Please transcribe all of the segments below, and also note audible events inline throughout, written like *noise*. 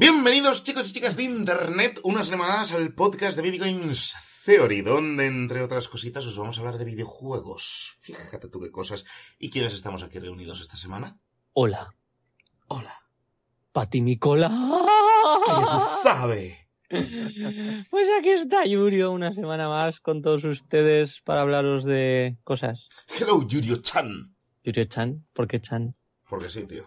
Bienvenidos chicos y chicas de internet, unas semanas al podcast de Video Games Theory, donde entre otras cositas os vamos a hablar de videojuegos. Fíjate tú qué cosas. ¿Y quiénes estamos aquí reunidos esta semana? Hola, Hola. Pati Nicola. ¡Ya tú sabes! *laughs* Pues aquí está Yurio una semana más con todos ustedes para hablaros de cosas. Hello, Yurio-chan. Yurio-chan, ¿por qué Chan? Porque sí, tío.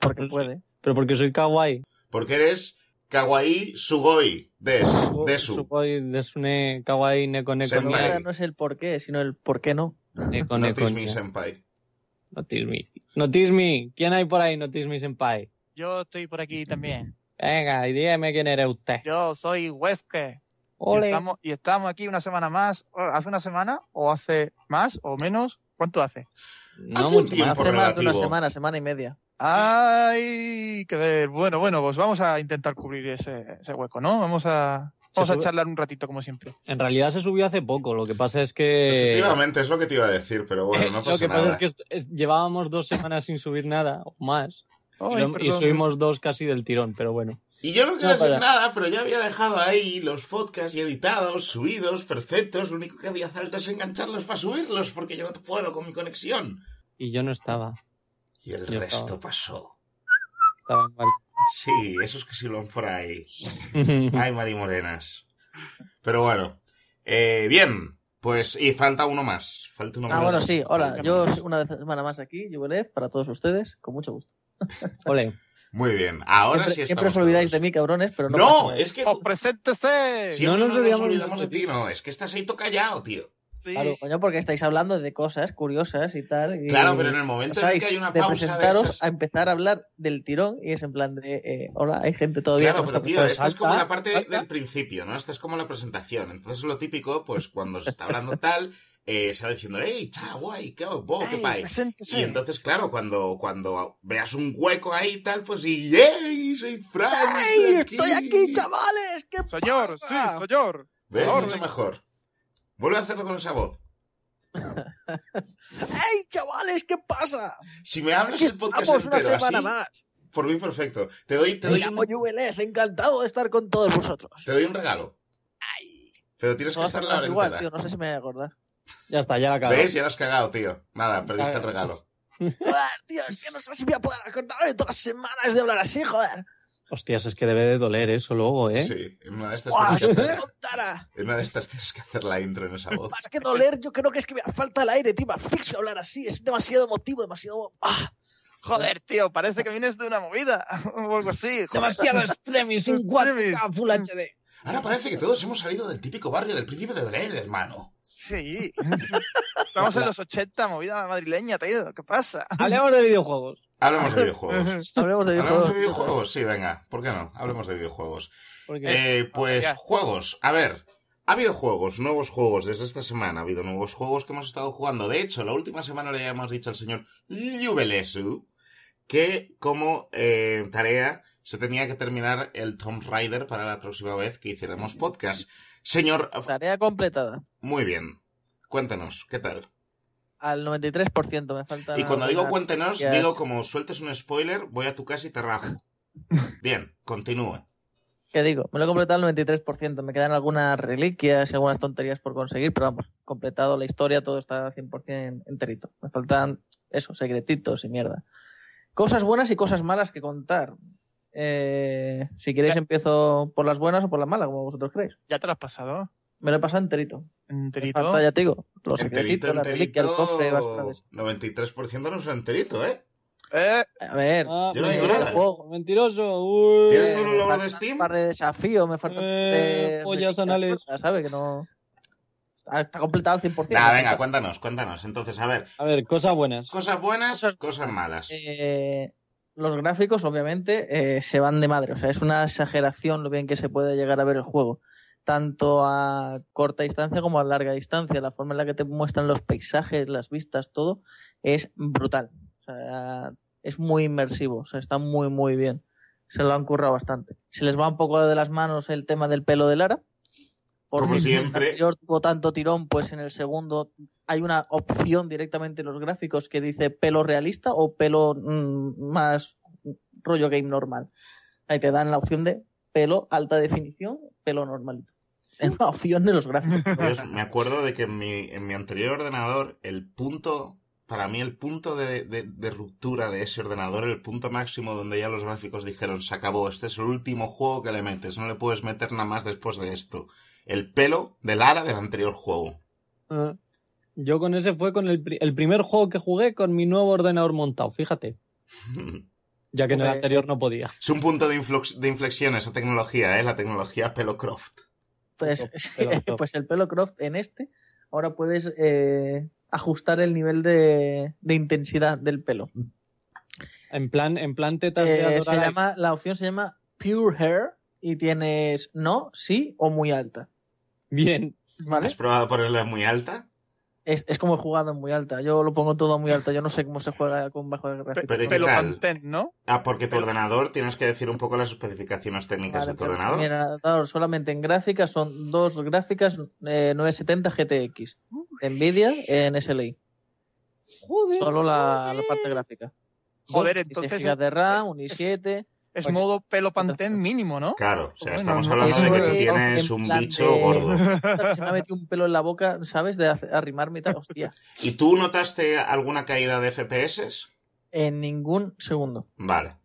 Porque puede. Pero porque soy kawaii. Porque eres kawaii sugoi des, desu. Sugoi, desune, kawaii, neko, neko, Senpai. no es el por qué, sino el por qué no. neko, Notice neko, me, neko. senpai. Notice me. Notice me. ¿Quién hay por ahí? Notice me, senpai. Yo estoy por aquí también. Venga, y dígame quién eres usted. Yo soy Huesque. Y Ole. estamos, y estamos aquí una semana más. ¿Hace una semana? ¿O hace más o menos? ¿Cuánto hace? No Hace un tiempo. más. Hace más de una semana, semana y media. Ay, que ver. Bueno, bueno, pues vamos a intentar cubrir ese, ese hueco, ¿no? Vamos a, vamos a charlar un ratito como siempre. En realidad se subió hace poco. Lo que pasa es que. Efectivamente, es lo que te iba a decir, pero bueno, no lo pasa que pasa nada. es que llevábamos dos semanas sin subir nada o más. Y, lo- y subimos dos casi del tirón, pero bueno. Y yo no quiero No, decir para. nada, pero ya había dejado ahí los podcasts ya editados, subidos, perfectos. Lo único que había falta es engancharlos para subirlos, porque yo no puedo con mi conexión. Y yo no estaba. Y el Yo resto estaba. pasó. Estaba igual. Sí, esos que silban por ahí. *laughs* Ay, marimorenas. Pero bueno. Eh, bien. Pues, y falta uno más. Falta uno Ah, más. bueno, sí. Hola, yo una vez semana más aquí, Juvelet, para todos ustedes, con mucho gusto. *laughs* Ole. Muy bien. Ahora siempre sí siempre estamos os olvidáis de mí, cabrones, pero no. No, es que ¡Oh, preséntese! siempre No nos, nos olvidamos olvidamos de de ti, no. Es que estás ahí todo callado, tío. Sí. Claro. Coño, porque estáis hablando de cosas curiosas y tal. y- Claro, pero en el momento en que hay una de pausa de presentaros estas... a empezar a hablar del tirón y es en plan de, eh, hola, hay gente todavía Claro, pero tío, esta es como la parte falta. del principio, ¿no? Esta es como la presentación. Entonces lo típico, pues cuando se está hablando tal, eh, se va diciendo, ¡Ey, cha, guay, qué, bo, qué pay! Y entonces, claro, cuando, cuando veas un hueco ahí y tal, pues y ¡Ey, soy Fran! ¡Ey, estoy aquí, chavales! ¿Qué Señor, sí, señor. ¿Ves? Mucho mejor. Vuelve a hacerlo con esa voz. *laughs* ¡Ey, chavales! ¿Qué pasa? Si me hablas el podcast estamos una entero semana así, más. por mí perfecto. Te doy, te Me doy, llamo un, Juvelet, encantado de estar con todos vosotros. te doy un regalo. Pero tienes que Todas estar la hora igual, entera. tío, no sé si me voy a acordar. Ya está, ya la acabo. ¿Ves? Ya lo has cagado, tío. Nada, perdiste el regalo. Joder, tío, es que no sé si voy a poder acordarme todas las semanas de hablar así, joder. Hostias, es que debe de doler eso luego, ¿eh? Sí, en una de estas ¡Buah, tienes que hacer, en una de estas tienes que hacer la intro en esa voz. Más que doler, yo creo que es que me falta el aire, tío. Me asfixio hablar así. Es demasiado emotivo, demasiado. ¡Ah! Joder, tío, parece que vienes de una movida *laughs* o algo así. Joder. Demasiado extremis, sin 4K Full HD. Ahora parece que todos hemos salido del típico barrio del príncipe de Belén, hermano. Sí. *laughs* Estamos en los 80, movida madrileña, tío. ¿Qué pasa? Hablemos de videojuegos. *laughs* Hablemos de videojuegos. Hablemos de ¿Hablamos videojuegos. de videojuegos? Sí, venga, ¿por qué no? Hablemos de videojuegos. Eh, pues ya. juegos. A ver, ha habido juegos, nuevos juegos. Desde esta semana ha habido nuevos juegos que hemos estado jugando. De hecho, la última semana le habíamos dicho al señor Jubelesu que como eh, tarea se tenía que terminar el Tomb Raider para la próxima vez que hiciéramos podcast. Señor, Tarea completada. muy bien. Cuéntanos, ¿qué tal? Al 93% me falta. Y cuando digo cuéntenos, digo como sueltes un spoiler, voy a tu casa y te rajo. *laughs* Bien, continúe. ¿Qué digo? Me lo he completado al 93%. Me quedan algunas reliquias y algunas tonterías por conseguir, pero vamos, completado la historia, todo está 100% enterito. Me faltan, eso, secretitos y mierda. Cosas buenas y cosas malas que contar. Eh, si queréis Ya. empiezo por las buenas o por las malas, como vosotros queréis. ¿Ya te lo has pasado? Me lo he pasado enterito. Enterito. falta, ya te digo, los Enterito, secretitos, la reliquia, el cofre, eso. 93% no es enterito, ¿eh? Eh, A ver, Ah, Yo no digo mentiroso, nada. juego. Mentiroso. Uy. ¿Tienes Eh, tú un me logro de Steam? un par de desafío, me falta Eh, pollas anales. ¿sabes? Que no. Está, está completado al 100%. Nah, venga, cuéntanos, cuéntanos. Entonces, a ver, A ver, cosas buenas. cosas buenas, Cosas malas. Eh, los gráficos, obviamente, eh, se van de madre. O sea, es una exageración lo bien que se puede llegar a ver el juego. Tanto a corta distancia como a larga distancia. La forma en la que te muestran los paisajes, las vistas, todo, es brutal. O sea, es muy inmersivo. O sea, está muy, muy bien. Se lo han currado bastante. Se les va un poco de las manos el tema del pelo de Lara. Como mi siempre. anterior tuvo tanto tirón, pues en el segundo hay una opción directamente en los gráficos que dice pelo realista o pelo mm, más rollo game normal. Ahí te dan la opción de pelo alta definición, pelo normalito. *laughs* Es una opción de los gráficos. Dios, me acuerdo de que en mi, en mi anterior ordenador, el punto, para mí el punto de, de- de ruptura de ese ordenador, el punto máximo donde ya los gráficos dijeron, se acabó, este es el último juego que le metes, no le puedes meter nada más después de esto. El pelo de Lara del anterior juego. Ah, Yo con ese fue con el, pri- el primer juego que jugué con mi nuevo ordenador montado, fíjate. *laughs* Ya que en el anterior no podía. Es un punto de, influx- de inflexión esa tecnología, ¿eh? La tecnología pelo Croft. Pues, *laughs* pues el pelo Croft en este, ahora puedes eh, ajustar el nivel de, de intensidad del pelo. En plan, en plan tetas de Eh, se llama, la opción se llama Pure Hair y tienes no, sí o muy alta. Bien. ¿Vale? ¿Has probado ponerla muy alta? Es, es como he jugado en muy alta. Yo lo pongo todo muy alta. Yo no sé cómo se juega con bajo de gráfico. Pero ¿y qué tal? ¿no? Ah, porque tu ordenador tienes que decir un poco las especificaciones técnicas Vale, de tu ordenador. mi ordenador solamente en gráficas son dos gráficas eh, 970 GTX. Nvidia en SLI. Joder. Solo la, la parte gráfica. Joder, entonces 16 GB de RAM, un i7. Es modo pelo. Pantene mínimo, ¿no? Claro, o sea, Bueno, estamos no- hablando de que tú es tienes en un bicho de- gordo. *laughs* Se me ha metido un pelo en la boca, ¿sabes? De arrimarme y tal. Hostia. ¿Y tú notaste alguna caída de FPS? En ningún segundo. Vale.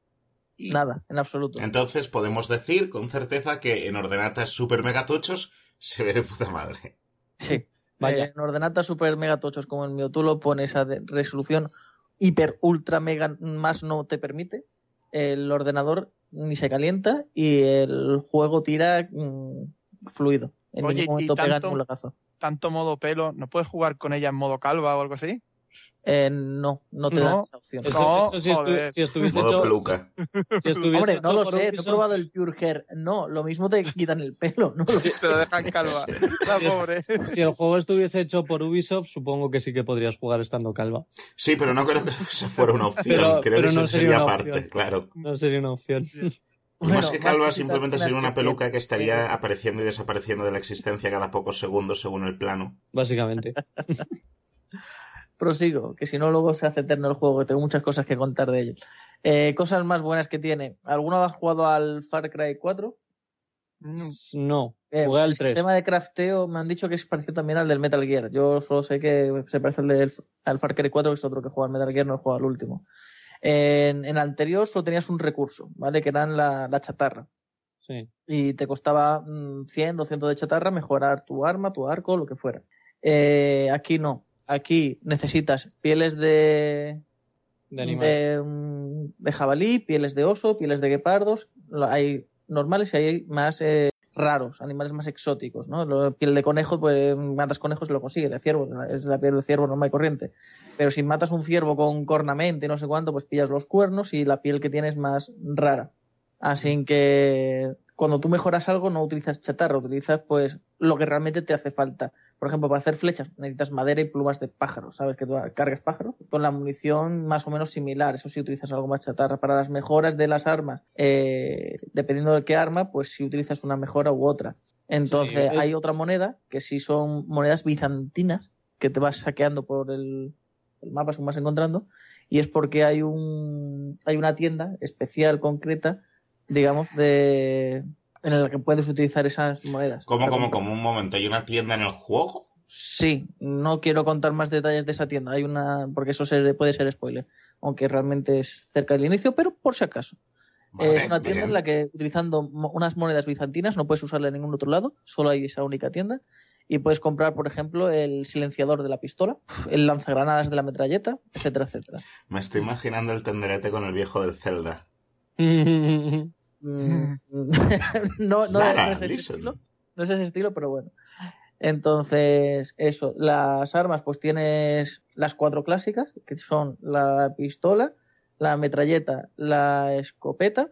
Y- Nada, en absoluto. Entonces podemos decir con certeza que en ordenatas super mega tochos se ve de puta madre. Sí. *laughs* Vaya. En ordenatas super mega tochos como el mío, tú lo pones a resolución hiper ultra mega más no te permite. El ordenador ni se calienta y el juego tira mm, fluido. En Oye, ningún momento pega tanto- ningún lagazo. Tanto modo pelo, ¿no puedes jugar con ella en modo calva o algo así? Eh, no, no te No. dan esa opción. Eso, No, eso si, estu- si estuviese Modo hecho, peluca. si estuviese Hombre, hecho no lo sé, no he probado el Pure Hair. No, lo mismo te quitan el pelo. No lo sé. Te lo dejan calva. La Sí, es- pobre. Si el juego estuviese hecho por Ubisoft, supongo que sí que podrías jugar estando calva. Sí, pero no creo que eso fuera una opción. Pero- creo pero que no eso sería sería opción. claro. No sería una opción. Y Bueno, más que calva, simplemente sería una peluca que estaría apareciendo y desapareciendo de la existencia cada pocos segundos según el plano. Básicamente. *laughs* Prosigo, que si no luego se hace eterno el juego, que tengo muchas cosas que contar de ello. Eh, cosas más buenas que tiene. ¿Alguno ha jugado al Far Cry 4? No. Eh, Jugué al el 3. sistema de crafteo me han dicho que es parecido también al del Metal Gear. Yo solo sé que se parece al, del, al Far Cry 4, que es otro que juega al Metal Gear, no he jugado al último. En, en el anterior solo tenías un recurso, ¿vale? Que eran la, la chatarra. Sí. Y te costaba mm, 100, 200 de chatarra mejorar tu arma, tu arco, lo que fuera. Eh, aquí no. Aquí necesitas pieles de, De animal. de, de jabalí, pieles de oso, pieles de guepardos. Hay normales y hay más eh, raros, animales más exóticos, ¿no? La piel de conejo, pues matas conejos y lo consigues, de ciervo, es la piel de ciervo normal y corriente. Pero si matas un ciervo con cornamenta y no sé cuánto, pues pillas los cuernos y la piel que tienes más rara. Así que cuando tú mejoras algo no utilizas chatarra, utilizas pues lo que realmente te hace falta. Por ejemplo, para hacer flechas necesitas madera y plumas de pájaro, ¿sabes? Que tú cargas pájaro. Pues con la munición más o menos similar, eso sí utilizas algo más chatarra. Para las mejoras de las armas, eh, dependiendo de qué arma, pues si utilizas una mejora u otra. Entonces Sí, es- hay otra moneda que sí son monedas bizantinas que te vas saqueando por el, el mapa según vas encontrando y es porque hay un hay una tienda especial concreta digamos de en la que puedes utilizar esas monedas ¿Cómo, cómo, cómo? Un momento, ¿hay una tienda en el juego? Sí, no quiero contar más detalles de esa tienda. Hay una, porque eso se- puede ser spoiler, aunque realmente es cerca del inicio, pero por si acaso. Vale, es una tienda bien. en la que utilizando unas monedas bizantinas no puedes usarla en ningún otro lado, solo hay esa única tienda. Y puedes comprar, por ejemplo, el silenciador de la pistola, el lanzagranadas de la metralleta, etcétera, etcétera. Me estoy imaginando el tenderete con el viejo del Zelda. *laughs* Mm, *laughs* no, no, Lara, no es ese estilo, no es ese estilo, pero bueno. Entonces, eso, las armas, pues tienes las cuatro clásicas, que son la pistola, la metralleta, la escopeta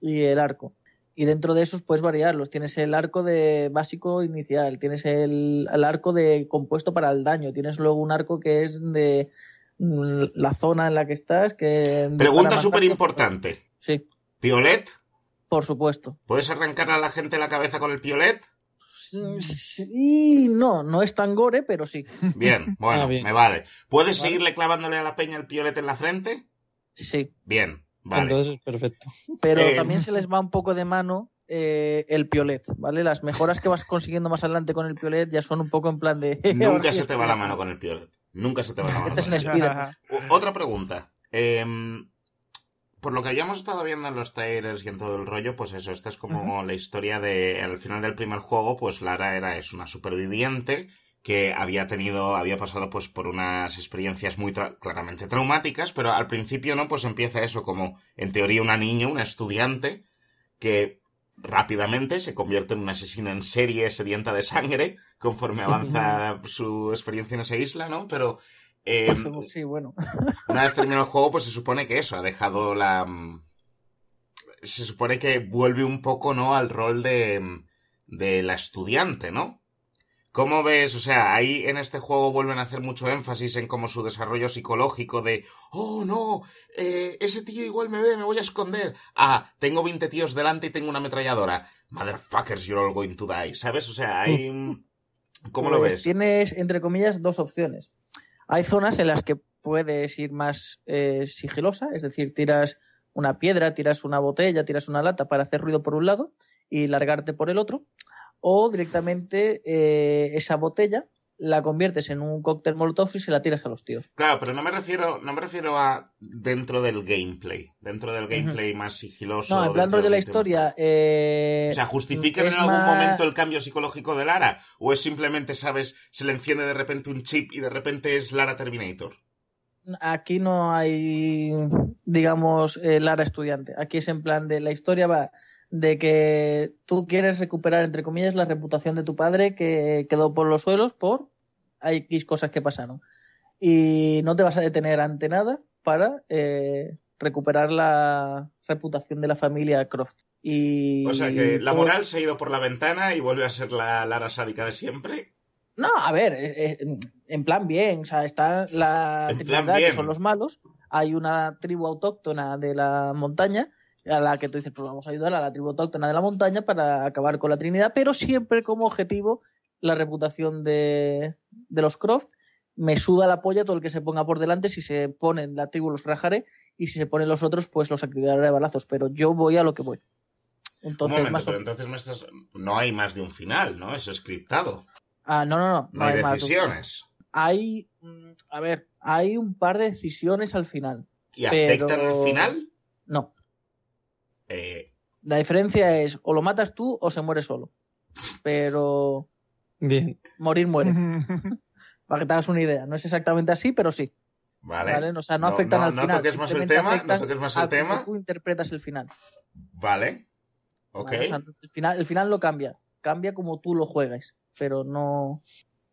y el arco. Y dentro de esos puedes variarlos. Tienes el arco de básico inicial, tienes el, el arco de compuesto para el daño, tienes luego un arco que es de mm, la zona en la que estás. Que Pregunta súper importante. Sí, ¿Piolet? Por supuesto. ¿Puedes arrancarle a la gente la cabeza con el piolet? Sí, no, no es tan gore, pero sí. Bien, *laughs* bueno, Ah, bien. me vale. ¿Puedes Vale. seguirle clavándole a la peña el piolet en la frente? Sí. Bien, Vale. Entonces es perfecto. Pero Eh, también se les va un poco de mano eh, el piolet, ¿vale? Las mejoras que vas consiguiendo más adelante con el piolet ya son un poco en plan de... *laughs* Nunca se es te va la mano con el piolet. Nunca se te va la mano *laughs* Este es con el. O- Otra pregunta. Em, por lo que habíamos estado viendo en los trailers y en todo el rollo, pues eso, esta es como la historia de, al final del primer juego, pues Lara era, es una superviviente que había tenido, había pasado pues por unas experiencias muy tra- claramente traumáticas, pero al principio, ¿no? Pues empieza eso como, en teoría, una niña, una estudiante, que rápidamente se convierte en una asesina en serie sedienta de sangre conforme avanza *laughs* su experiencia en esa isla, ¿no? Pero em, Pues Sí, bueno. una vez terminado el juego, pues se supone que eso, ha dejado la... mm, Se supone que vuelve un poco, ¿no? Al rol de, mm, de la estudiante, ¿no? ¿Cómo ves? O sea, ahí en este juego vuelven a hacer mucho énfasis en como su desarrollo psicológico de, oh no, eh, ese tío igual me ve, me voy a esconder. Ah, tengo 20 tíos delante y tengo una ametralladora. Motherfuckers, you're all going to die. ¿Sabes? O sea, hay... *laughs* mm, ¿Cómo lo Pues ves? Tienes, entre comillas, dos opciones. Hay zonas en las que puedes ir más eh, sigilosa, es decir, tiras una piedra, tiras una botella, tiras una lata para hacer ruido por un lado y largarte por el otro. O directamente eh, esa botella la conviertes en un cóctel molotov y se la tiras a los tíos. Claro, pero no me refiero, no me refiero a dentro del gameplay, dentro del gameplay más sigiloso. No, en plan del la historia. eh, O sea, ¿justifican en algún más- momento el cambio psicológico de Lara? ¿O es simplemente, sabes, se le enciende de repente un chip y de repente es Lara Terminator? Aquí no hay, digamos, eh, Lara estudiante. Aquí es en plan de la historia va de que tú quieres recuperar, entre comillas, la reputación de tu padre que quedó por los suelos por X cosas que pasaron. Y no te vas a detener ante nada para eh, recuperar la reputación de la familia Croft. Y O sea, que la todo- moral se ha ido por la ventana y vuelve a ser la Lara sádica de siempre. No, a ver, eh, eh, en plan bien, o sea, está la En Trinidad, que son los malos, hay una tribu autóctona de la montaña, a la que tú dices, pues vamos a ayudar a la tribu autóctona de la montaña para acabar con la Trinidad, pero siempre como objetivo la reputación de, de los Croft. Me suda la polla todo el que se ponga por delante, si se ponen la tribu los rajaré y si se ponen los otros pues los acribillaré a balazos, pero yo voy a lo que voy. Un Entonces, momento, más o- pero entonces me estás... no hay más de un final, ¿no? Es scriptado. Ah, no, no, no. No, hay, más. decisiones. Hay, mm, a ver, hay un par de decisiones al final. ¿Y Pero- afectan el final? No. Eh, La diferencia es o lo matas tú o se muere solo. Pero Bien. morir muere. *laughs* *laughs* Para que te hagas una idea. No es exactamente así, pero sí. vale. ¿vale? O sea, no, No- afectan no- al no final. toques más el tema, no toques más el tema. tú interpretas el final. Vale. Ok. ¿vale? O sea, el, final el final lo cambia. Cambia como tú lo juegas. Pero no,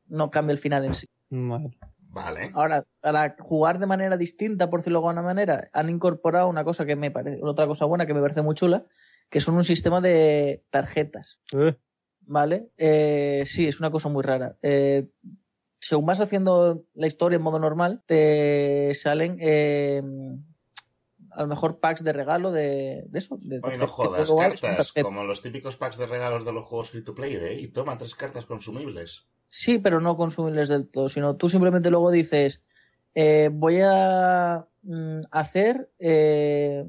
no cambia el final en sí. Vale. Vale. Ahora, para jugar de manera distinta, por decirlo de alguna manera, han incorporado una cosa que me parece, otra cosa buena que me parece muy chula, que son un sistema de tarjetas. Eh, ¿Vale? Eh, sí, es una cosa muy rara. Eh, según vas haciendo la historia en modo normal, te salen eh, a lo mejor packs de regalo de, de eso. De, Oye, de- no jodas, cartas, como los típicos packs de regalos de los juegos free to play de y toma tres cartas consumibles. Sí, pero no consumibles del todo, sino tú simplemente luego dices, eh, voy a mm, hacer eh,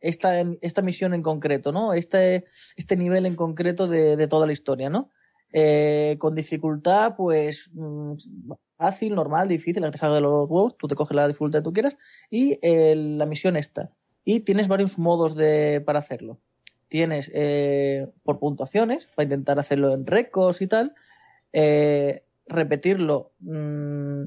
esta, esta misión en concreto, ¿no? Este, este nivel en concreto de, de toda la historia, ¿no? Eh, con dificultad, pues mm, fácil, normal, difícil, la que salga de los huevos, tú te coges la dificultad que tú quieras, y eh, la misión esta. Y tienes varios modos de, para hacerlo. Tienes eh, por puntuaciones, para intentar hacerlo en récords y tal, eh, repetirlo mm,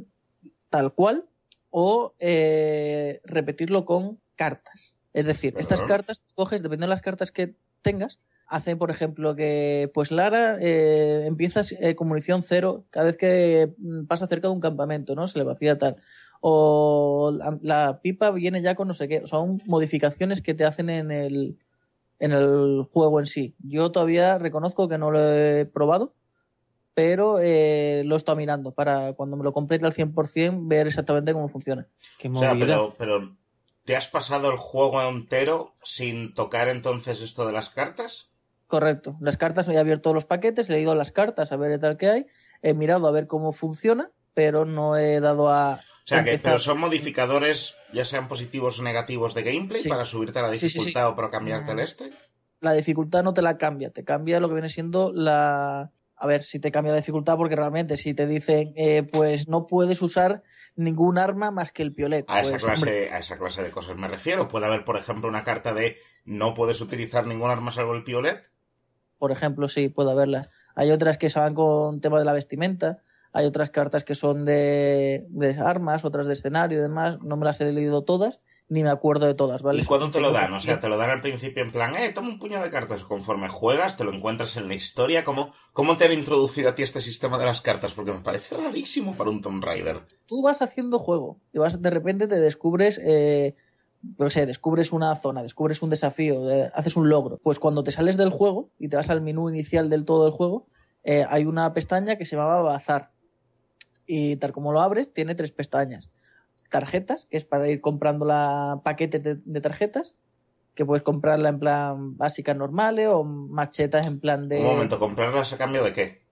tal cual o eh, repetirlo con cartas. Es decir, estas cartas coges, dependiendo de las cartas que tengas, hacen, por ejemplo, que pues Lara eh, empiezas eh, con munición cero cada vez que mm, pasa cerca de un campamento, ¿no? Se le vacía tal. O la, la pipa viene ya con no sé qué. Son modificaciones que te hacen en el, en el juego en sí. Yo todavía reconozco que no lo he probado, pero eh, lo he estado mirando para cuando me lo complete al 100% ver exactamente cómo funciona. qué O sea, pero, pero ¿te has pasado el juego entero sin tocar entonces esto de las cartas? Correcto. Las cartas, me he abierto los paquetes, he leído las cartas a ver qué tal que hay, he mirado a ver cómo funciona, pero no he dado a. O sea, que pero son modificadores, ya sean positivos o negativos de gameplay, Sí. para subirte a la Sí, sí, sí. dificultad o para cambiarte el Mm. este. La dificultad no te la cambia, te cambia lo que viene siendo la. A ver, si te cambia la dificultad, porque realmente si te dicen, eh, pues no puedes usar ningún arma más que el piolet. A esa, pues, clase, hombre, a esa clase de cosas me refiero. Puede haber, por ejemplo, una carta de no puedes utilizar ningún arma salvo el piolet. por ejemplo, sí, puedo haberlas. Hay otras que se van con tema de la vestimenta, hay otras cartas que son de, de armas, otras de escenario y demás. No me las he leído todas, ni me acuerdo de todas, ¿vale? ¿Y cuándo te lo dan? O sea, te lo dan al principio en plan, eh, toma un puñado de cartas. Conforme juegas, te lo encuentras en la historia. ¿Cómo, ¿Cómo te han introducido a ti este sistema de las cartas? Porque me parece rarísimo para un Tomb Raider. tú vas haciendo juego y vas de repente te descubres eh, qué sé, descubres una zona, descubres un desafío, de- haces un logro. Pues cuando te sales del juego y te vas al menú inicial del todo del juego, eh, hay una pestaña que se llama Bazar. Y tal como lo abres, tiene tres pestañas. Tarjetas, que es para ir comprando la, paquetes de, de tarjetas, que puedes comprarla en plan básicas normales o machetas en plan de Un momento, ¿comprarlas a cambio de qué?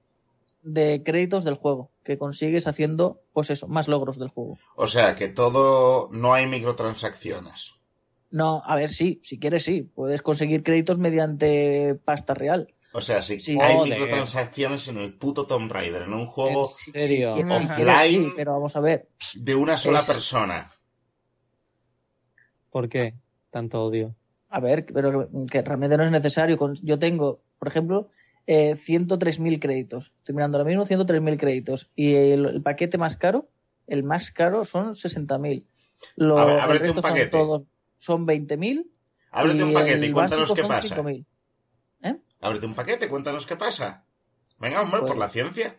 de créditos del juego, que consigues haciendo, pues eso, más logros del juego. O sea, que todo... No hay microtransacciones. No, a ver, sí, si quieres sí, puedes conseguir créditos mediante pasta real. O sea, si Sí. hay Joder. microtransacciones en el puto Tomb Raider, en un juego ¿En serio? Offline. sí, pero vamos a ver. de una sola Es- persona. ¿Por qué tanto odio? A ver, pero que, realmente no es necesario. Yo tengo, por ejemplo, eh, 103.000 créditos. Estoy mirando ahora mismo 103.000 créditos. Y el, el paquete más caro, el más caro son 60.000. Lo, A ver, el un son todos, son 20.000. Ábrete un paquete y cuéntanos qué son pasa. 5.000. Ábrete un paquete, cuéntanos qué pasa. Venga, hombre, Pues- por la ciencia.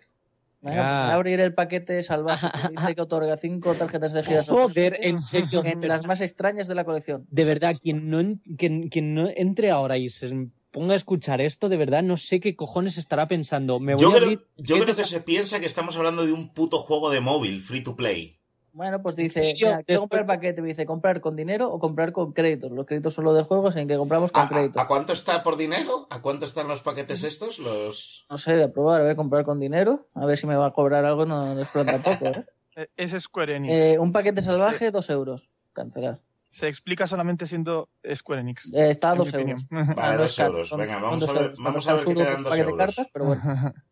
Venga, pues Ya. voy a abrir el paquete salvaje que *laughs* dice que otorga 5 tarjetas elegidas Joder, en serio. entre las más extrañas de la colección. De verdad, quien no, en- quien, quien no entre ahora y se ponga a escuchar esto, de verdad no sé qué cojones estará pensando. Me voy Yo a creo, yo ¿qué creo que se piensa que estamos hablando de un puto juego de móvil, free to play. Bueno, pues dice, mira, quiero comprar el paquete, me dice comprar con dinero o comprar con créditos. Los créditos son los del juego, en que compramos con ¿A, a- créditos. a cuánto está por dinero? ¿A cuánto están los paquetes estos? Los... No sé, voy a probar, a ver, comprar con dinero, a ver si me va a cobrar algo, no, no es tampoco. ¿eh? *laughs* Eh, Es Square Enix. Eh, un paquete salvaje, dos euros. Cancelar. Se explica solamente siendo Square Enix. Eh, está a dos euros. *laughs* Vale, dos euros. Venga, vamos a ver- euros. vamos a ver qué quedan un dos paquete de euros. cartas, pero bueno. *laughs*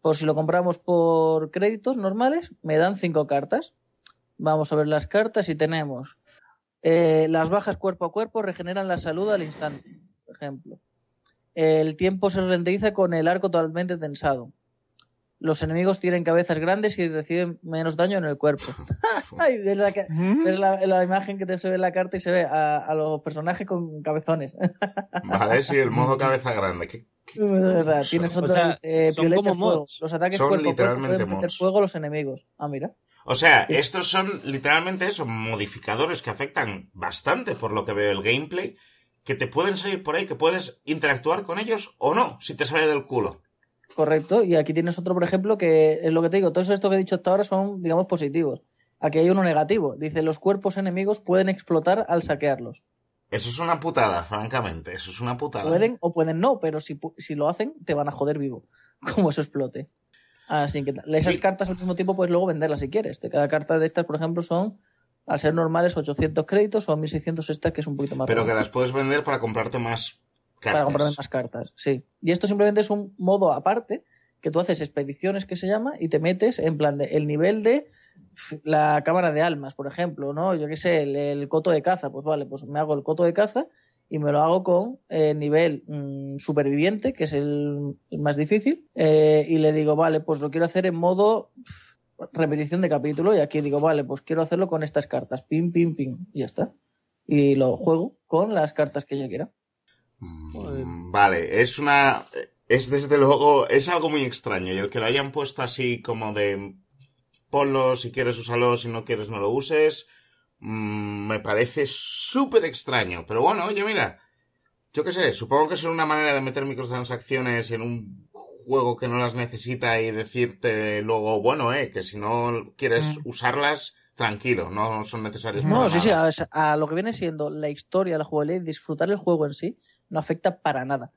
Pues si lo compramos por créditos normales, me dan cinco cartas. Vamos a ver las cartas y tenemos eh, las bajas cuerpo a cuerpo regeneran la salud al instante, por ejemplo. El tiempo se renderiza con el arco totalmente tensado. Los enemigos tienen cabezas grandes y reciben menos daño en el cuerpo. *laughs* Ay, ves la, ca- ves la- la imagen que te se ve en la carta y se ve a, a los personajes con cabezones. *laughs* Vale, sí, el modo cabeza grande. ¿Qué- De verdad, tienes O otro sea, eh, son como fuego. mods. Los ataques Son cuerpo a cuerpo literalmente pueden meter mods. fuego a los enemigos. Ah, mira. O sea, estos son literalmente eso, modificadores que afectan bastante por lo que veo el gameplay, que te pueden salir por ahí, que puedes interactuar con ellos o no, si te sale del culo. Correcto. Y aquí tienes otro, por ejemplo, que es lo que te digo. Todo esto que he dicho hasta ahora son, digamos, positivos. Aquí hay uno negativo. Dice, los cuerpos enemigos pueden explotar al saquearlos. Eso es una putada, francamente, eso es una putada. Pueden o pueden no, pero si, si lo hacen, te van a joder vivo. *laughs* Como eso explote. Así que esas Sí. cartas al mismo tiempo puedes luego venderlas si quieres. De cada carta de estas, por ejemplo, son, al ser normales, 800 créditos o 1600 estas, que es un poquito más Pero que las puedes vender para comprarte más cartas. para comprarme más cartas, sí. Y esto simplemente es un modo aparte que tú haces expediciones que se llama y te metes en plan de el nivel de la cámara de almas, por ejemplo, ¿no? Yo qué sé, el, el coto de caza, pues vale, pues me hago el coto de caza y me lo hago con eh, nivel mm, superviviente, que es el, más difícil, eh, y le digo, vale, pues lo quiero hacer en modo repetición de capítulo y aquí digo, vale, pues quiero hacerlo con estas cartas, pim, pim, pim, y ya está. Y lo juego con las cartas que yo quiera. Mm, Vale, es una. Es desde luego. Es algo muy extraño. Y el que lo hayan puesto así como de. Ponlo, si quieres úsalo, si no quieres no lo uses. Mm, me parece súper extraño. Pero bueno, oye, mira. Yo qué sé, supongo que es una manera de meter microtransacciones en un juego que no las necesita y decirte luego, bueno, eh, que si no quieres Mm. usarlas, tranquilo, no son necesarias No, sí, sí, a, a lo que viene siendo la historia, la jugabilidad y disfrutar el juego en sí, no afecta para nada.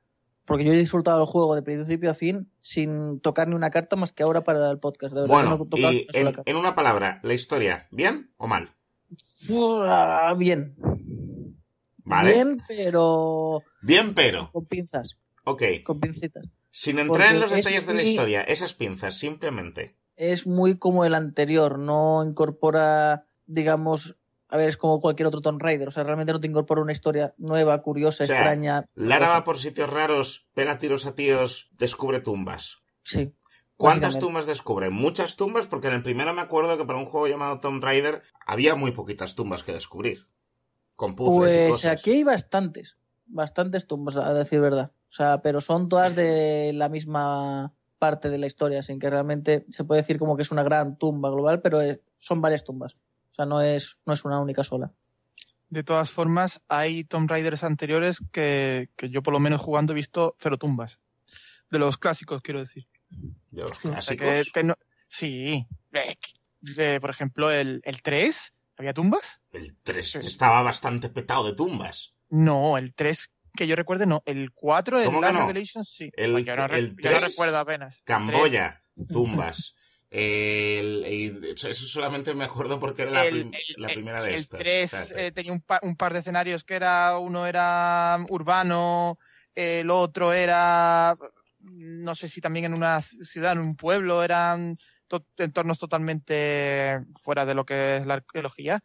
porque yo he disfrutado el juego de principio a fin sin tocar ni una carta más que ahora para el podcast. De verdad que no Bueno, y en una palabra, la historia, ¿bien o mal? Bien. Vale. Bien, pero Bien, pero. con pinzas, Ok. con pincitas. Sin entrar en los es detalles de la historia, esas pinzas, simplemente. Es muy como el anterior, no incorpora, digamos, a ver, es como cualquier otro Tomb Raider, o sea, realmente no te incorpora una historia nueva, curiosa, O sea, extraña. Lara va por sitios raros, pega tiros a tíos, descubre tumbas. Sí. ¿Cuántas tumbas descubre? Muchas tumbas, porque en el primero me acuerdo que para un juego llamado Tomb Raider había muy poquitas tumbas que descubrir. Con puzzles y Pues cosas. aquí hay bastantes, bastantes tumbas, a decir verdad. O sea, pero son todas de la misma parte de la historia, sin que realmente se puede decir como que es una gran tumba global, pero es- son varias tumbas. O sea, no es, no es una única sola. De todas formas, hay Tomb Raiders anteriores que, que yo por lo menos jugando he visto cero tumbas. De los clásicos, quiero decir. De los clásicos. que- que no- sí. Eh, por ejemplo, el, el 3, ¿había tumbas? El 3 estaba bastante petado de tumbas. No, el 3 que yo recuerde no. El 4, el ¿Cómo que Last no? Revelation, sí. El- Pues yo, no, el yo no 3, recuerdo apenas. El Camboya, tumbas. *laughs* El- y eso solamente me acuerdo porque era la, el, prim- el- la el- primera de el estas. 3 O sea, sí. eh, tenía un, pa- un par de escenarios que era uno era urbano, el otro era no sé si también en una ciudad, en un pueblo, eran to- entornos totalmente fuera de lo que es la arqueología.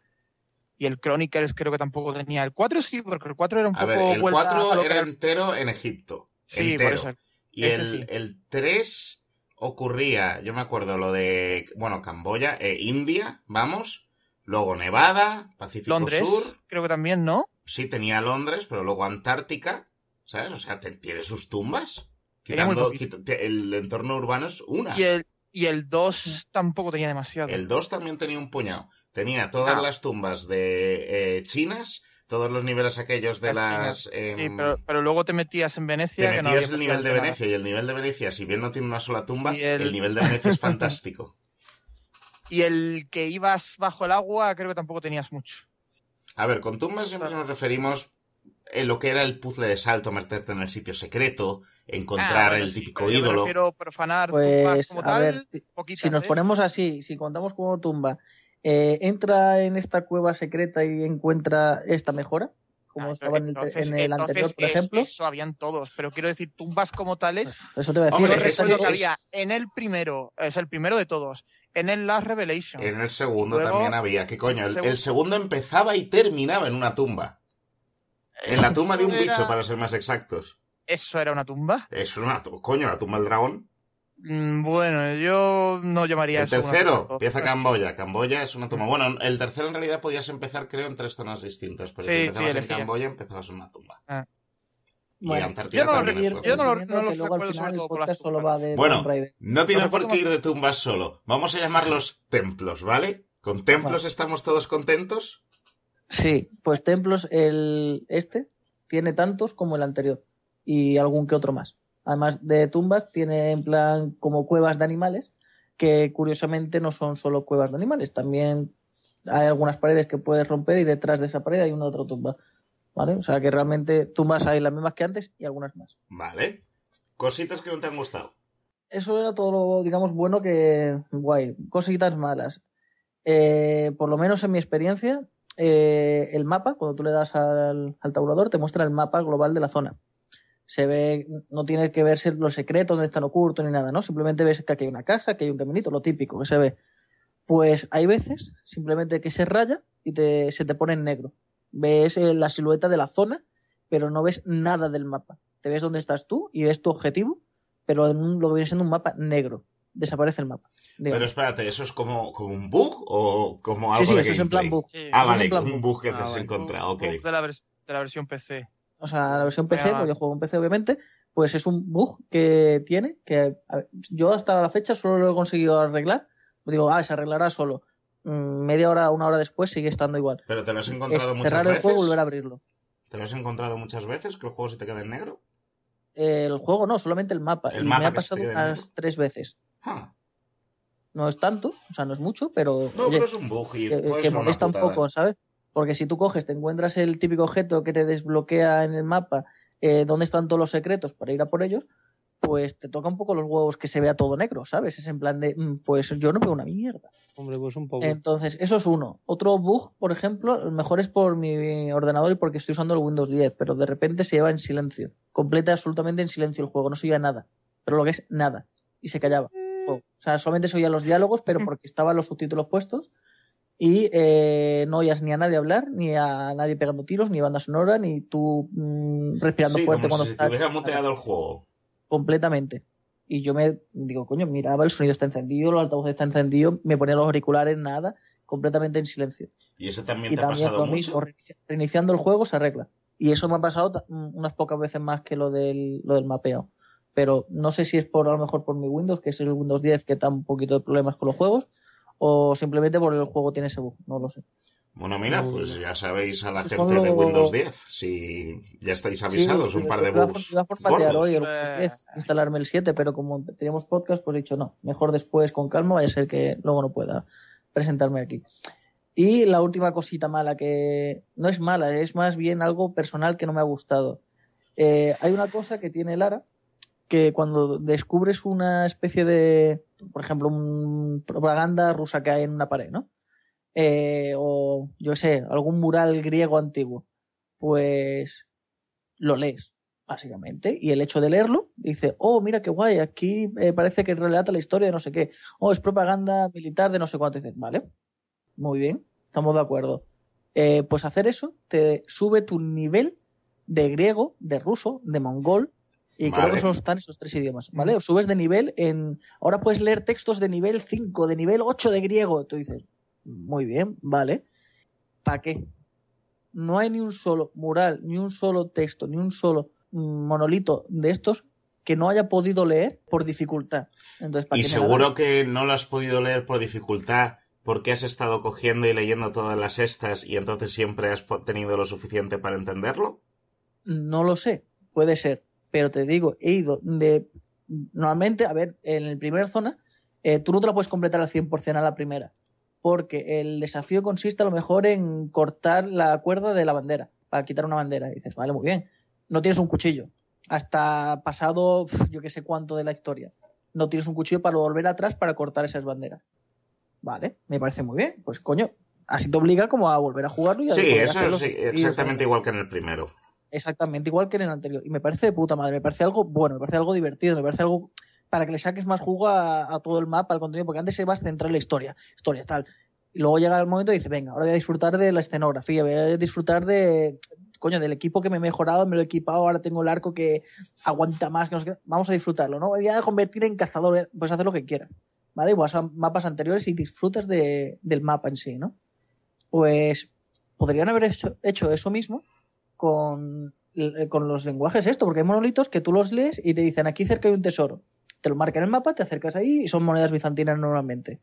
Y el Chronicles creo que tampoco tenía. El 4 sí, porque el 4 era un A poco ver, el vuelta a 4 lo que era entero en Egipto. Sí, entero. por eso. Y el, sí. el 3 ocurría, yo me acuerdo lo de, bueno, Camboya, eh, India, vamos, luego Nevada, Pacífico Londres, Sur, creo que también, ¿no? sí tenía Londres, pero luego Antártica, ¿sabes? O sea, tiene sus tumbas. Quitando, el entorno urbano es una. Y el, y el 2 tampoco tenía demasiado. El 2 también tenía un puñado. Tenía todas Ah. las tumbas de eh, chinas, todos los niveles aquellos de las... chinas. em, sí, pero, pero luego te metías en Venecia. Te que no metías el nivel de Venecia y el nivel de Venecia, si bien no tiene una sola tumba, el... el- nivel de Venecia es *laughs* fantástico. Y el que ibas bajo el agua, creo que tampoco tenías mucho. A ver, con tumbas siempre nos referimos en lo que era el puzzle de salto, meterte en el sitio secreto, encontrar Ah, bueno, el sí, típico me ídolo. refiero profanar tumbas Pues, como a tal, ver, poquitas, si nos ¿eh? ponemos así, si contamos como tumba, eh, entra en esta cueva secreta y encuentra esta mejora, como Ah, estaba en el, entonces- en el entonces anterior, por es- ejemplo. Eso habían todos, pero quiero decir, tumbas como tales. Eso te va a decir. Hombre, es que había en el primero, es el primero de todos, en el Last Revelation. En el segundo Luego, también había. ¿Qué coño? El segundo empezaba y terminaba en una tumba. En la tumba de un era- bicho, para ser más exactos. ¿Eso era una tumba? Es una coño, la tumba del dragón. Mm, Bueno, yo no llamaría El eso una tercero empieza Camboya. Camboya es una tumba. Bueno, el tercero en realidad podías empezar, creo, en tres zonas distintas. Pero Sí, si sí, empezabas en elegías. Camboya, empezabas en una tumba. Ah. Y Bueno, Antártida yo no recuerdo- el de Bueno. No tiene por qué ir de tumbas solo. Vamos a llamarlos templos, ¿vale? ¿Con templos estamos todos contentos? Sí, pues templos, el este tiene tantos como el anterior y algún que otro más. Además de tumbas, tiene en plan como cuevas de animales, que curiosamente no son solo cuevas de animales, también hay algunas paredes que puedes romper y detrás de esa pared hay una otra tumba. ¿Vale? O sea que realmente tumbas hay las mismas que antes y algunas más. Vale. Cositas que no te han gustado. Eso era todo lo, digamos, bueno que guay. Cositas malas. Eh, por lo menos en mi experiencia, eh, el mapa, cuando tú le das al, al tabulador, te muestra el mapa global de la zona. Se ve, no tiene que verse los secretos, dónde están ocultos ni nada, ¿no? Simplemente ves que aquí hay una casa, que hay un caminito, lo típico que se ve. Pues hay veces simplemente que se raya y te, se te pone en negro. Ves eh, la silueta de la zona, pero no ves nada del mapa. Te ves dónde estás tú y ves tu objetivo, pero lo que viene siendo un mapa negro. Desaparece el mapa. digamos. Pero espérate, ¿eso es como, como un bug o como algo sí, sí, de eso es en plan bug. Sí. Ah, vale, un bug. que Ah, vale. encontrado, ok. Bug de la, vers- de la versión PC. O sea, la versión PC, Ah. porque yo juego en PC obviamente, pues es un bug que tiene, que ver, yo hasta la fecha solo lo he conseguido arreglar. Digo, ah, se arreglará solo. Mm, media hora, una hora después sigue estando igual. Pero te lo has Es encontrado muchas cerrar el veces. juego y volver a abrirlo. ¿Te lo has encontrado muchas veces que el juego se te queda en negro? El juego no, solamente el mapa. El y mapa me ha se pasado unas tres veces. Ah, No es tanto, o sea, no es mucho, pero, No, oye, pero es un bug y que, que molesta un poco, ¿sabes? Porque si tú coges, te encuentras el típico objeto que te desbloquea en el mapa eh, dónde están todos los secretos para ir a por ellos, pues te toca un poco los huevos que se vea todo negro, ¿sabes? Es en plan de, mm, pues yo no veo una mierda. Hombre, pues un poco. Entonces, eso es uno. Otro bug, por ejemplo, el mejor es por mi ordenador y porque estoy usando el Windows 10, pero de repente se lleva en silencio. Completa absolutamente en silencio el juego, no se oía nada. Pero lo que es nada. Y se callaba. O sea, solamente se oían los diálogos, pero porque estaban los subtítulos puestos. Y eh, no oías ni a nadie hablar, ni a nadie pegando tiros, ni banda sonora, ni tú mm, respirando Sí, fuerte como cuando si se te hubiera muteado el juego. completamente. Y yo me digo, coño, miraba, el sonido está encendido, el altavoz está encendido, me ponía los auriculares, nada, completamente en silencio. Y eso también Y te ha también pasado lo mismo, mucho. reinici- reiniciando el juego se arregla. Y eso me ha pasado mm, unas pocas veces más que lo del, lo del mapeo. Pero no sé si es por a lo mejor por mi Windows, que es el Windows 10 que da un poquito de problemas con los juegos, o simplemente por el juego tiene ese bug, no lo sé. Bueno, mira, pues ya sabéis a la Esos gente de Windows 10, si ya estáis avisados, Sí, un par de bugs iba a formatear hoy el Windows 10, instalarme el 7, pero como teníamos podcast, pues he dicho no, mejor después con calma, vaya a ser que luego no pueda presentarme aquí. Y la última cosita mala que no es mala, es más bien algo personal que no me ha gustado. Eh, hay una cosa que tiene Lara que cuando descubres una especie de, por ejemplo, un propaganda rusa que hay en una pared, ¿no? Eh, o yo sé, algún mural griego antiguo, pues lo lees, básicamente. Y el hecho de leerlo, dice, oh, mira qué guay, aquí eh, parece que relata la historia de no sé qué. Oh, es propaganda militar de no sé cuánto. Y dices, vale, muy bien, estamos de acuerdo. Eh, pues hacer eso te sube tu nivel de griego, de ruso, de mongol. Y creo Vale. que solo están esos tres idiomas, ¿vale? Subes de nivel en... Ahora puedes leer textos de nivel 5, de nivel 8 de griego. Tú dices, muy bien, vale. ¿Para qué? No hay ni un solo mural, ni un solo texto, ni un solo mm, monolito de estos que no haya podido leer por dificultad. Entonces, ¿para Y seguro que no lo has podido leer por dificultad porque has estado cogiendo y leyendo todas las estas y entonces siempre has tenido lo suficiente para entenderlo. No lo sé, puede ser. Pero te digo, he ido de... Normalmente, a ver, en la primera zona, eh, tú no te la puedes completar al 100% a la primera. Porque el desafío consiste a lo mejor en cortar la cuerda de la bandera, para quitar una bandera. Y dices, vale, muy bien. No tienes un cuchillo. Hasta pasado, yo que sé cuánto de la historia. No tienes un cuchillo para volver atrás para cortar esas banderas. Vale, me parece muy bien. Pues coño, así te obliga como a volver a jugarlo y a Sí, volver a eso es sí, exactamente igual que en el primero. Exactamente, igual que en el anterior. Y me parece de puta madre, me parece algo bueno, me parece algo divertido, me parece algo para que le saques más jugo a, todo el mapa, al contenido, porque antes se va a centrar en la historia, historia, tal. Y luego llega el momento y dice, venga, ahora voy a disfrutar de la escenografía, voy a disfrutar de, coño, del equipo que me he mejorado, me lo he equipado, ahora tengo el arco que aguanta más, que no sé qué. Vamos a disfrutarlo, ¿no? Voy a convertir en cazador, puedes hacer lo que quieras, ¿vale? Igual son mapas anteriores y disfrutas de, del mapa en sí, ¿no? Pues podrían haber hecho, hecho eso mismo con, eh, con los lenguajes esto, porque hay monolitos que tú los lees y te dicen aquí cerca hay un tesoro. Te lo marcan en el mapa, te acercas ahí y son monedas bizantinas normalmente.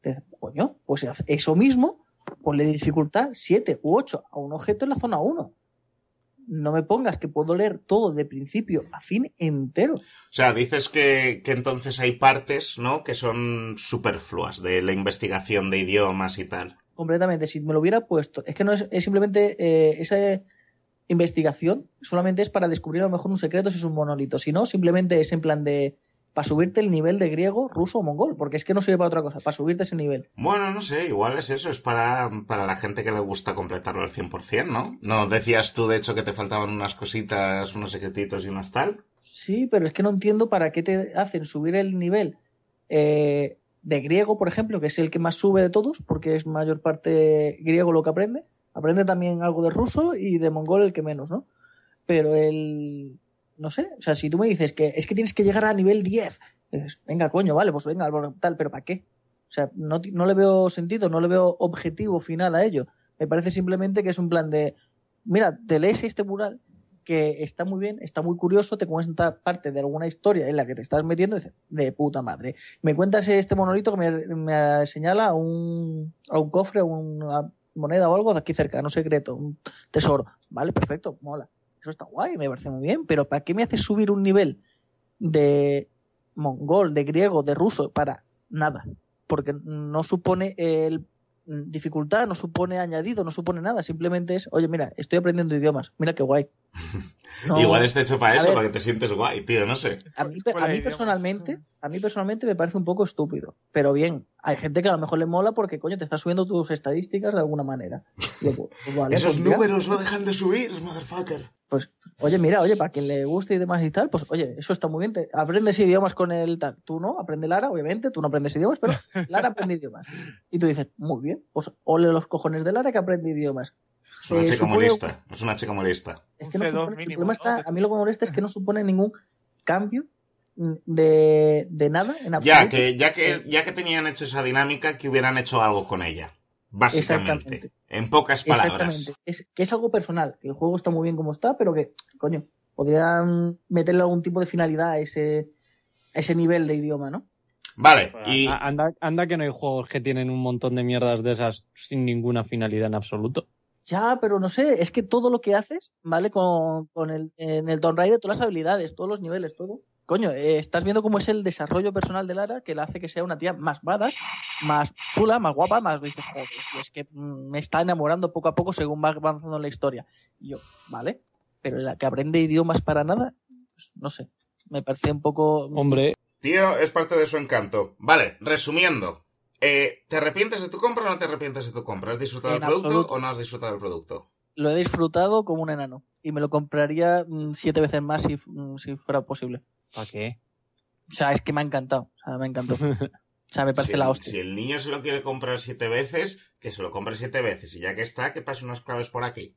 Te dices, coño, pues eso mismo, ponle dificultad 7 u 8 a un objeto en la zona 1. No me pongas que puedo leer todo de principio a fin entero. O sea, dices que, que entonces hay partes, ¿no? Que son superfluas de la investigación de idiomas y tal. completamente. Si me lo hubiera puesto, es que no es, es simplemente eh, esa investigación, solamente es para descubrir a lo mejor un secreto si es un monolito. Si no, simplemente es en plan de para subirte el nivel de griego, ruso o mongol, porque es que no sirve para otra cosa, para subirte ese nivel. Bueno, no sé, igual es eso, es para, para la gente que le gusta completarlo al 100%, ¿no? ¿No decías tú, de hecho, que te faltaban unas cositas, unos secretitos y unas tal? Sí, pero es que no entiendo para qué te hacen subir el nivel eh, de griego, por ejemplo, que es el que más sube de todos, porque es mayor parte griego lo que aprende. Aprende también algo de ruso y de mongol el que menos, ¿no? Pero el... No sé, o sea, si tú me dices que es que tienes que llegar a nivel 10, dices, venga, coño, vale, pues venga, tal, pero ¿para qué? O sea, no, no le veo sentido, no le veo objetivo final a ello. Me parece simplemente que es un plan de, mira, te lees este mural que está muy bien, está muy curioso, te cuenta parte de alguna historia en la que te estás metiendo y dices, de puta madre. Me cuentas este monolito que me, me señala a un, a un cofre, a una moneda o algo de aquí cerca, no secreto, un tesoro. Vale, perfecto, mola. Eso está guay, me parece muy bien, pero ¿para qué me haces subir un nivel de mongol, de griego, de ruso? Para nada. Porque no supone el dificultad, no supone añadido, no supone nada. Simplemente es, oye, mira, estoy aprendiendo idiomas. Mira qué guay. No- *laughs* Igual está hecho para eso, ver. para que te sientes guay, tío, no sé. A mí, a personalmente, a mí personalmente me parece un poco estúpido. Pero bien, hay gente que a lo mejor le mola porque, coño, te está subiendo tus estadísticas de alguna manera. *laughs* Yo, pues, vale, Esos pues números no dejan de subir, motherfucker. Pues, oye, mira, oye, para quien le guste y demás y tal, pues, oye, eso está muy bien. Te- aprendes idiomas con el tal. Tú no, aprende Lara, obviamente, tú no aprendes idiomas, pero *laughs* Lara aprende idiomas. Y tú dices, muy bien, pues ole los cojones de Lara que aprende idiomas. Es una Eh, chica molesta, es una chica molesta. Es Un que no C2 supone- el problema ¿no? está, a mí lo que me molesta es que no supone ningún cambio de, de nada en absoluto. Ya que, ya que, ya que tenían hecho esa dinámica, que hubieran hecho algo con ella. Básicamente. Exactamente. En pocas palabras. Exactamente. Es, que es algo personal, que el juego está muy bien como está, pero que, coño, podrían meterle algún tipo de finalidad a ese, a ese nivel de idioma, ¿no? Vale, y A- Anda, anda que no hay juegos que tienen un montón de mierdas de esas sin ninguna finalidad en absoluto. Ya, pero no sé, es que todo lo que haces, ¿vale? Con, con el, en el Tomb Raider, todas las habilidades, todos los niveles, todo. Coño, eh, estás viendo cómo es el desarrollo personal de Lara que le hace que sea una tía más badass, más chula, más guapa, más dices, joder, tío, es que mm, me está enamorando poco a poco según va avanzando en la historia. Y yo, ¿vale? Pero la que aprende idiomas para nada, pues, no sé, me parece un poco... Hombre, tío, es parte de su encanto. Vale, resumiendo. Eh, ¿Te arrepientes de tu compra o no te arrepientes de tu compra? ¿Has disfrutado del producto absoluto. o no has disfrutado del producto? Lo he disfrutado como un enano. Y me lo compraría mm, siete veces más si, mm, si fuera posible. ¿para qué? O sea, es que me ha encantado. O sea, me encantó. *laughs* O sea, me parece si, la hostia. si el niño se lo quiere comprar siete veces, que se lo compre siete veces. Y ya que está, que pase unas claves por aquí.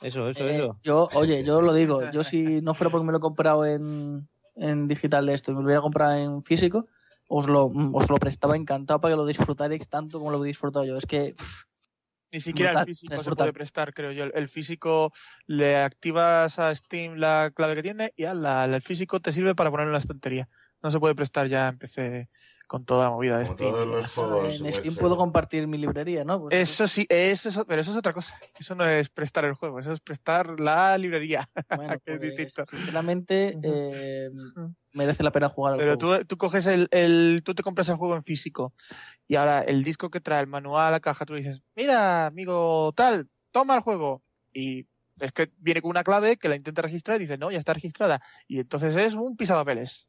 Eso, eso, Eh, eso. yo, oye, yo lo digo, yo si *laughs* no fuera porque me lo he comprado en, en digital de esto y me lo hubiera comprado en físico, os lo, mm, os lo prestaba encantado para que lo disfrutarais tanto como lo he disfrutado yo. Es que, pff, Ni siquiera Brutal, el físico se puede prestar, creo yo. El, el físico le activas a Steam la clave que tiene y ala, el físico te sirve para ponerlo en la estantería. No se puede prestar ya en PC con toda la movida de Como Steam. todos los juegos. en Steam puedo compartir mi librería, ¿no? Pues, Eso sí, eso es, pero eso es otra cosa. Eso no es prestar el juego, eso es prestar la librería. *laughs* bueno, que es pues, distinto. sinceramente, eh, merece la pena jugar al Pero juego. tú, tú coges el, el, tú te compras el juego en físico y ahora el disco que trae el manual, la caja, tú dices, mira, amigo tal, toma el juego. Y es que viene con una clave que la intenta registrar y dice, no, ya está registrada. Y entonces es un pisapapeles.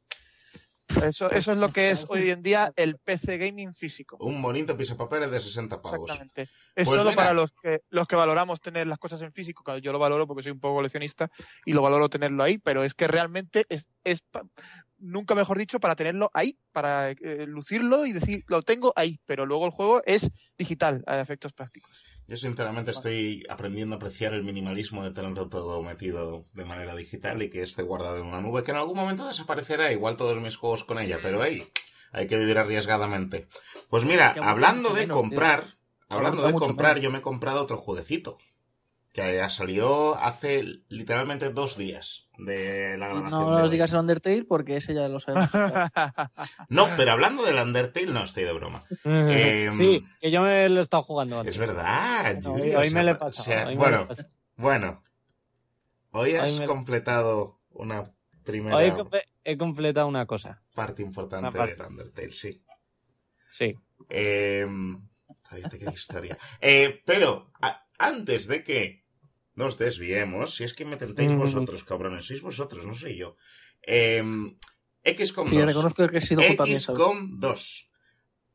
Eso, eso es lo que es hoy en día el PC gaming físico. Un bonito pisapapeles de 60 pavos. Exactamente. Es Pues solo mira. para los que, los que valoramos tener las cosas en físico. Claro, yo lo valoro porque soy un poco coleccionista y lo valoro tenerlo ahí, pero es que realmente es, es pa- nunca mejor dicho, para tenerlo ahí, para eh, lucirlo y decir, lo tengo ahí, pero luego el juego es digital a efectos prácticos. Yo sinceramente estoy aprendiendo a apreciar el minimalismo de tenerlo todo metido de manera digital y que esté guardado en una nube que en algún momento desaparecerá, igual todos mis juegos con ella, pero ahí hay que vivir arriesgadamente. Pues mira, hablando de comprar, hablando de comprar, yo me he comprado otro jueguecito que ya salió hace literalmente dos días de la grabación. no nos digas el Undertale porque ese ya lo sabemos. *laughs* No, pero hablando del Undertale, no estoy de broma. *laughs* Em, sí, que yo me lo he estado jugando antes. Es verdad, Bueno, Yuri, hoy, o hoy sea, me le he o pasado. sea, hoy me bueno. Bueno, hoy has Hoy me- completado una primera Hoy he comple- he completado una cosa. parte importante parte. del Undertale, sí. Sí. Eh, todavía te queda historia. Eh, pero, a- antes de que nos desviemos, si es que me tentéis Mm. vosotros, cabrones, sois vosotros, no soy yo. Eh, XCOM Sí, 2. reconozco que he sido tú también, ¿sabes? XCOM 2.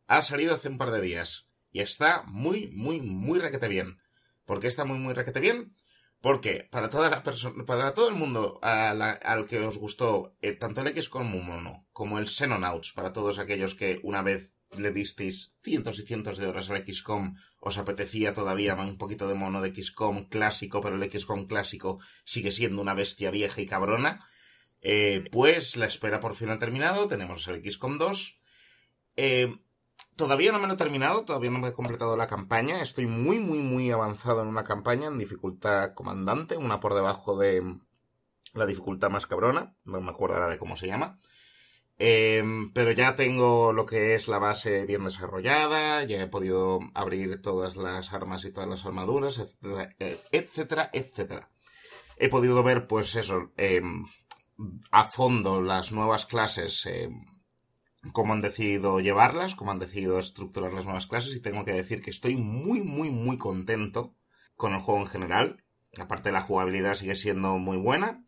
Ha salido hace un par de días. Y está muy, muy, muy requete bien. ¿Por qué está muy, muy requete bien? Porque para toda la persona, para todo el mundo a la- al que os gustó eh, tanto el XCOM 1 como el Xenonauts, para todos aquellos que una vez le disteis cientos y cientos de horas al XCOM, os apetecía todavía un poquito de mono de XCOM clásico, pero el XCOM clásico sigue siendo una bestia vieja y cabrona. Eh, pues la espera por fin ha terminado, tenemos el XCOM 2. Eh, todavía no me lo he terminado, todavía no me he completado la campaña. Estoy muy, muy, muy avanzado en una campaña en dificultad comandante, una por debajo de la dificultad más cabrona, no me acuerdo ahora de cómo se llama. Eh, pero ya tengo lo que es la base bien desarrollada, ya he podido abrir todas las armas y todas las armaduras, etcétera, etcétera. etcétera. He podido ver, pues eso, eh, a fondo las nuevas clases, eh, cómo han decidido llevarlas, cómo han decidido estructurar las nuevas clases y tengo que decir que estoy muy, muy, muy contento con el juego en general. Aparte la jugabilidad sigue siendo muy buena.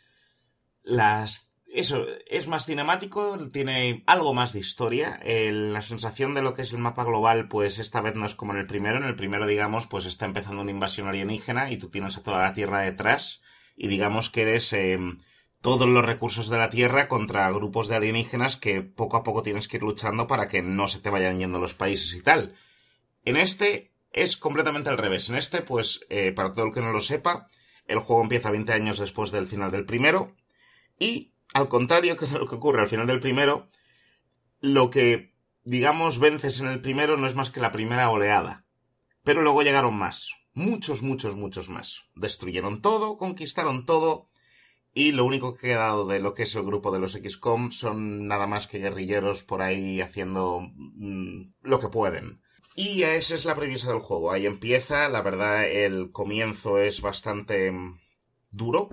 Las... Eso, es más cinemático, tiene algo más de historia. La sensación de lo que es el mapa global, pues esta vez no es como en el primero. En el primero, digamos, pues está empezando una invasión alienígena y tú tienes a toda la Tierra detrás. Y digamos que eres eh, todos los recursos de la Tierra contra grupos de alienígenas que poco a poco tienes que ir luchando para que no se te vayan yendo los países y tal. En este es completamente al revés. En este, pues, eh, para todo el que no lo sepa, el juego empieza 20 años después del final del primero. Y, al contrario que lo que ocurre al final del primero, lo que, digamos, vences en el primero no es más que la primera oleada. Pero luego llegaron más. Muchos, muchos, muchos más. Destruyeron todo, conquistaron todo. Y lo único que ha quedado de lo que es el grupo de los XCOM son nada más que guerrilleros por ahí haciendo mm, lo que pueden. Y esa es la premisa del juego. Ahí empieza, la verdad, el comienzo es bastante mm, duro,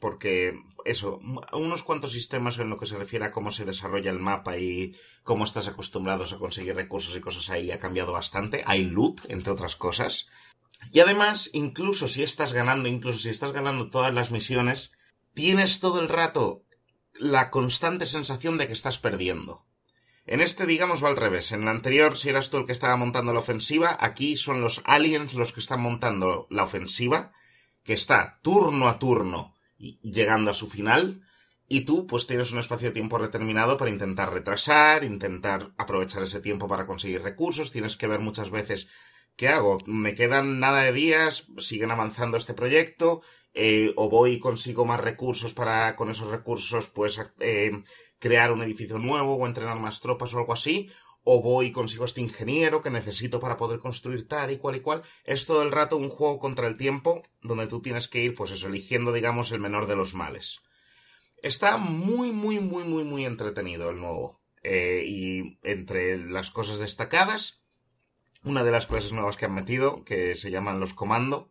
porque eso, unos cuantos sistemas en lo que se refiere a cómo se desarrolla el mapa y cómo estás acostumbrados a conseguir recursos y cosas ahí ha cambiado bastante. Hay loot, entre otras cosas. Y además, incluso si estás ganando, incluso si estás ganando todas las misiones, tienes todo el rato la constante sensación de que estás perdiendo. En este, digamos, va al revés. En el anterior, si eras tú el que estaba montando la ofensiva, aquí son los aliens los que están montando la ofensiva, que está turno a turno llegando a su final, y tú pues tienes un espacio de tiempo determinado para intentar retrasar, intentar aprovechar ese tiempo para conseguir recursos, tienes que ver muchas veces ¿qué hago? Me quedan nada de días, siguen avanzando este proyecto, eh, o voy y consigo más recursos para con esos recursos pues eh, crear un edificio nuevo o entrenar más tropas o algo así, o voy y consigo este ingeniero que necesito para poder construir tal y cual y cual. Es todo el rato un juego contra el tiempo donde tú tienes que ir pues eso, eligiendo digamos el menor de los males. Está muy, muy, muy, muy, muy entretenido el nuevo. Eh, y entre las cosas destacadas, una de las clases nuevas que han metido, que se llaman los comando,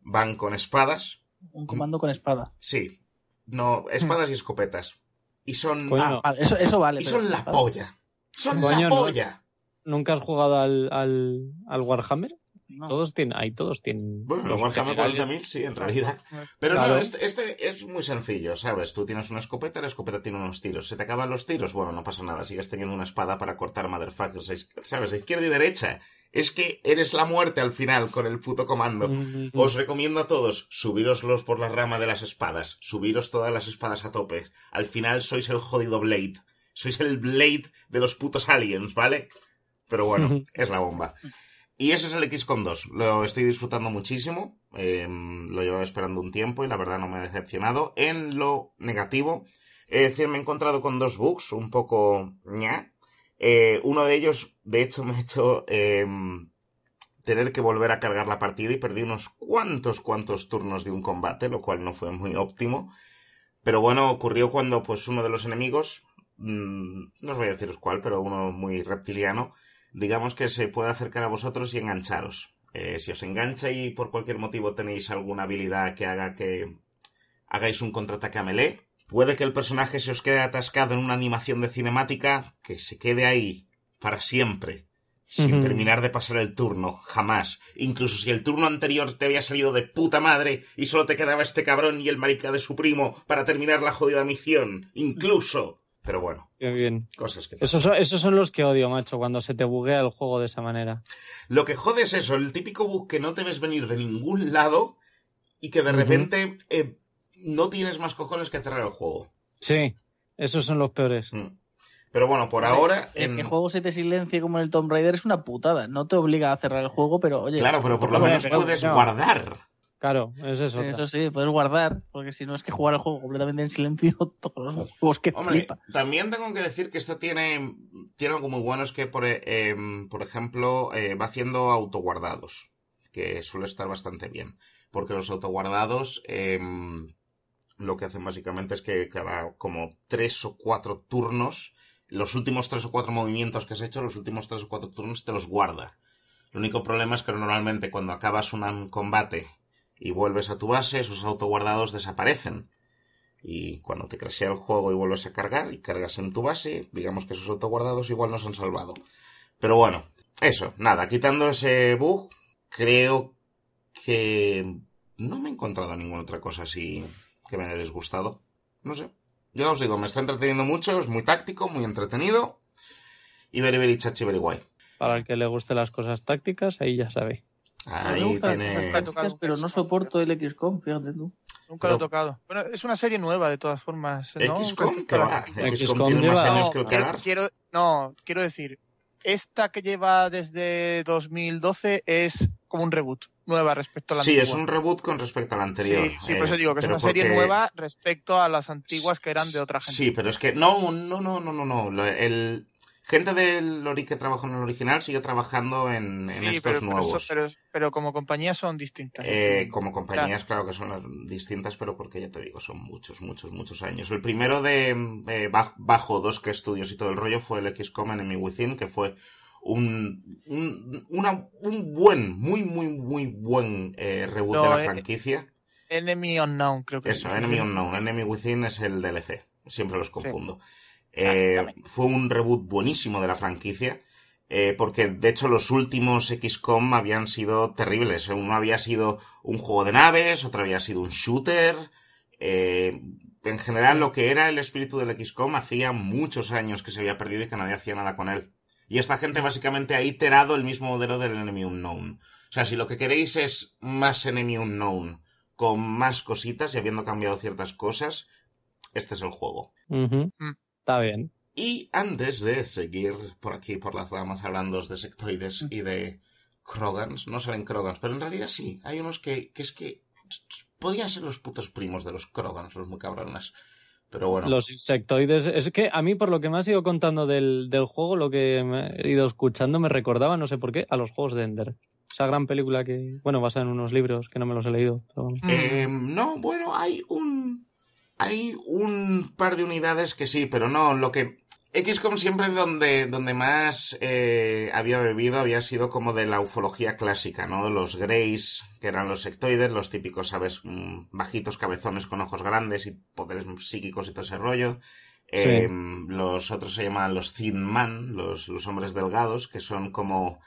van con espadas. Un comando con espada. Sí, no, espadas y escopetas. Y son, Coño, Ah, no. eso, eso vale. y son la espada. polla. Son Coño, la no. polla. ¿Nunca has jugado al, al, al Warhammer? No. Todos tienen, ahí todos tienen. Bueno, el los Warhammer generales. 40.000 sí, en realidad. Pero Claro. no, este, este es muy sencillo, ¿sabes? Tú tienes una escopeta, la escopeta tiene unos tiros. ¿Se te acaban los tiros? Bueno, no pasa nada, sigues teniendo una espada para cortar motherfuckers, ¿sabes? De izquierda y derecha. Es que eres la muerte al final con el puto comando. Mm, Os recomiendo a todos, subíroslos por la rama de las espadas, subiros todas las espadas a tope. Al final sois el jodido Blade. Sois el Blade de los putos aliens, ¿vale? Pero bueno, es la bomba. Y ese es el XCOM 2. Lo estoy disfrutando muchísimo. eh, lo llevaba esperando un tiempo y la verdad no me ha decepcionado. En lo negativo, es decir, me he encontrado con dos bugs un poco ña. Eh, uno de ellos, de hecho, *laughs* me ha hecho eh, tener que volver a cargar la partida y perdí unos cuantos, cuantos turnos de un combate, lo cual no fue muy óptimo. Pero bueno, ocurrió cuando pues uno de los enemigos, mm, no os voy a deciros cuál, pero uno muy reptiliano, digamos que se puede acercar a vosotros y engancharos. Eh, si os engancha y por cualquier motivo tenéis alguna habilidad que haga que hagáis un contraataque a melee, puede que el personaje se os quede atascado en una animación de cinemática que se quede ahí para siempre, sin terminar de pasar el turno, jamás. Incluso si el turno anterior te había salido de puta madre y solo te quedaba este cabrón y el marica de su primo para terminar la jodida misión, incluso. Pero bueno, bien. cosas que. Esos son, esos son los que odio, macho, cuando se te buguea el juego de esa manera. Lo que jode es eso, el típico bug que no te ves venir de ningún lado y que de repente eh, no tienes más cojones que cerrar el juego. Sí, esos son los peores. Mm. Pero bueno, por ahora... En- que el juego se te silencie como en el Tomb Raider es una putada. No te obliga a cerrar el juego, pero oye. Claro, pero por lo menos puedes no. guardar. Claro, es eso. Eso sí, puedes guardar, porque si no es que jugar el juego completamente en silencio, *laughs* todos los juegos que Hombre, flipa. también tengo que decir que esto tiene, tiene algo muy bueno, es que, por, eh, por ejemplo, eh, va haciendo autoguardados, que suele estar bastante bien. Porque los autoguardados em, lo que hacen básicamente es que cada como tres o cuatro turnos, los últimos tres o cuatro movimientos que has hecho, los últimos tres o cuatro turnos te los guarda. El único problema es que normalmente cuando acabas un combate y vuelves a tu base, esos autoguardados desaparecen. Y cuando te crashea el juego y vuelves a cargar y cargas en tu base, digamos que esos autoguardados igual nos han salvado. Pero bueno, eso, nada, quitando ese bug, creo que no me he encontrado ninguna otra cosa así que me haya disgustado. No sé. Yo os digo, me está entreteniendo mucho, es muy táctico, muy entretenido. Y very, very chachi, very guay. Para el que le guste las cosas tácticas, ahí ya sabe. A me Ahí gustan tiene... tácticas, pero no soporto el XCOM, fíjate tú. Nunca lo he tocado. Bueno, es una serie nueva de todas formas. ¿no? XCOM, a la va. antigua. XCOM tiene más años No, que el quiero, no, quiero decir, esta que lleva desde 2012 es como un reboot, nueva respecto a la Sí, antigua. es un reboot con respecto al anterior. Sí, sí, eh, por eso digo que es una serie nueva respecto a las antiguas que eran de otra gente. Sí, pero es que no, no, no, no, no, no. El gente del que trabajó en el original sigue trabajando en, en Sí, estos pero, pero nuevos. eso- pero, pero como compañía son distintas. Eh, como compañías, claro que son distintas, pero porque ya te digo, son muchos, muchos, muchos años. El primero de eh, baj- bajo dos que estudios y todo el rollo fue el XCOM Enemy Within, que fue un, un, una- un buen, muy, muy, muy buen eh, reboot No, de la eh, franquicia. Enemy Unknown, creo que Eso, sí. Enemy Unknown. Enemy Within es el DLC. Siempre los confundo. Eh, fue un reboot buenísimo de la franquicia. eh, porque de hecho los últimos XCOM habían sido terribles. Uno había sido un juego de naves, otro había sido un shooter. eh, en general, lo que era el espíritu del XCOM hacía muchos años que se había perdido y que nadie hacía nada con él. Y esta gente básicamente ha iterado el mismo modelo del Enemy Unknown. O sea, si lo que queréis es más Enemy Unknown con más cositas y habiendo cambiado ciertas cosas, este es el juego. Está bien. Y antes de seguir por aquí, por las damas, hablando de sectoides y de Krogans, no salen Krogans, pero en realidad sí, hay unos que, que es que podrían ser los putos primos de los Krogans, los muy cabrones. Pero bueno, Los insectoides. Es que a mí, por lo que me has ido contando del, del juego, lo que me he ido escuchando me recordaba, no sé por qué, a los juegos de Ender. Esa gran película que, bueno, basada en unos libros que no me los he leído. pero. Eh, no, bueno, hay un. Hay un par de unidades que sí, pero no, lo que. XCOM siempre donde, donde más eh, había bebido había sido como de la ufología clásica, ¿no? Los Greys, que eran los sectoides, los típicos, ¿sabes? Mm, Bajitos, cabezones con ojos grandes y poderes psíquicos y todo ese rollo. Eh, Los otros se llaman los Thin Man, los, los hombres delgados, que son como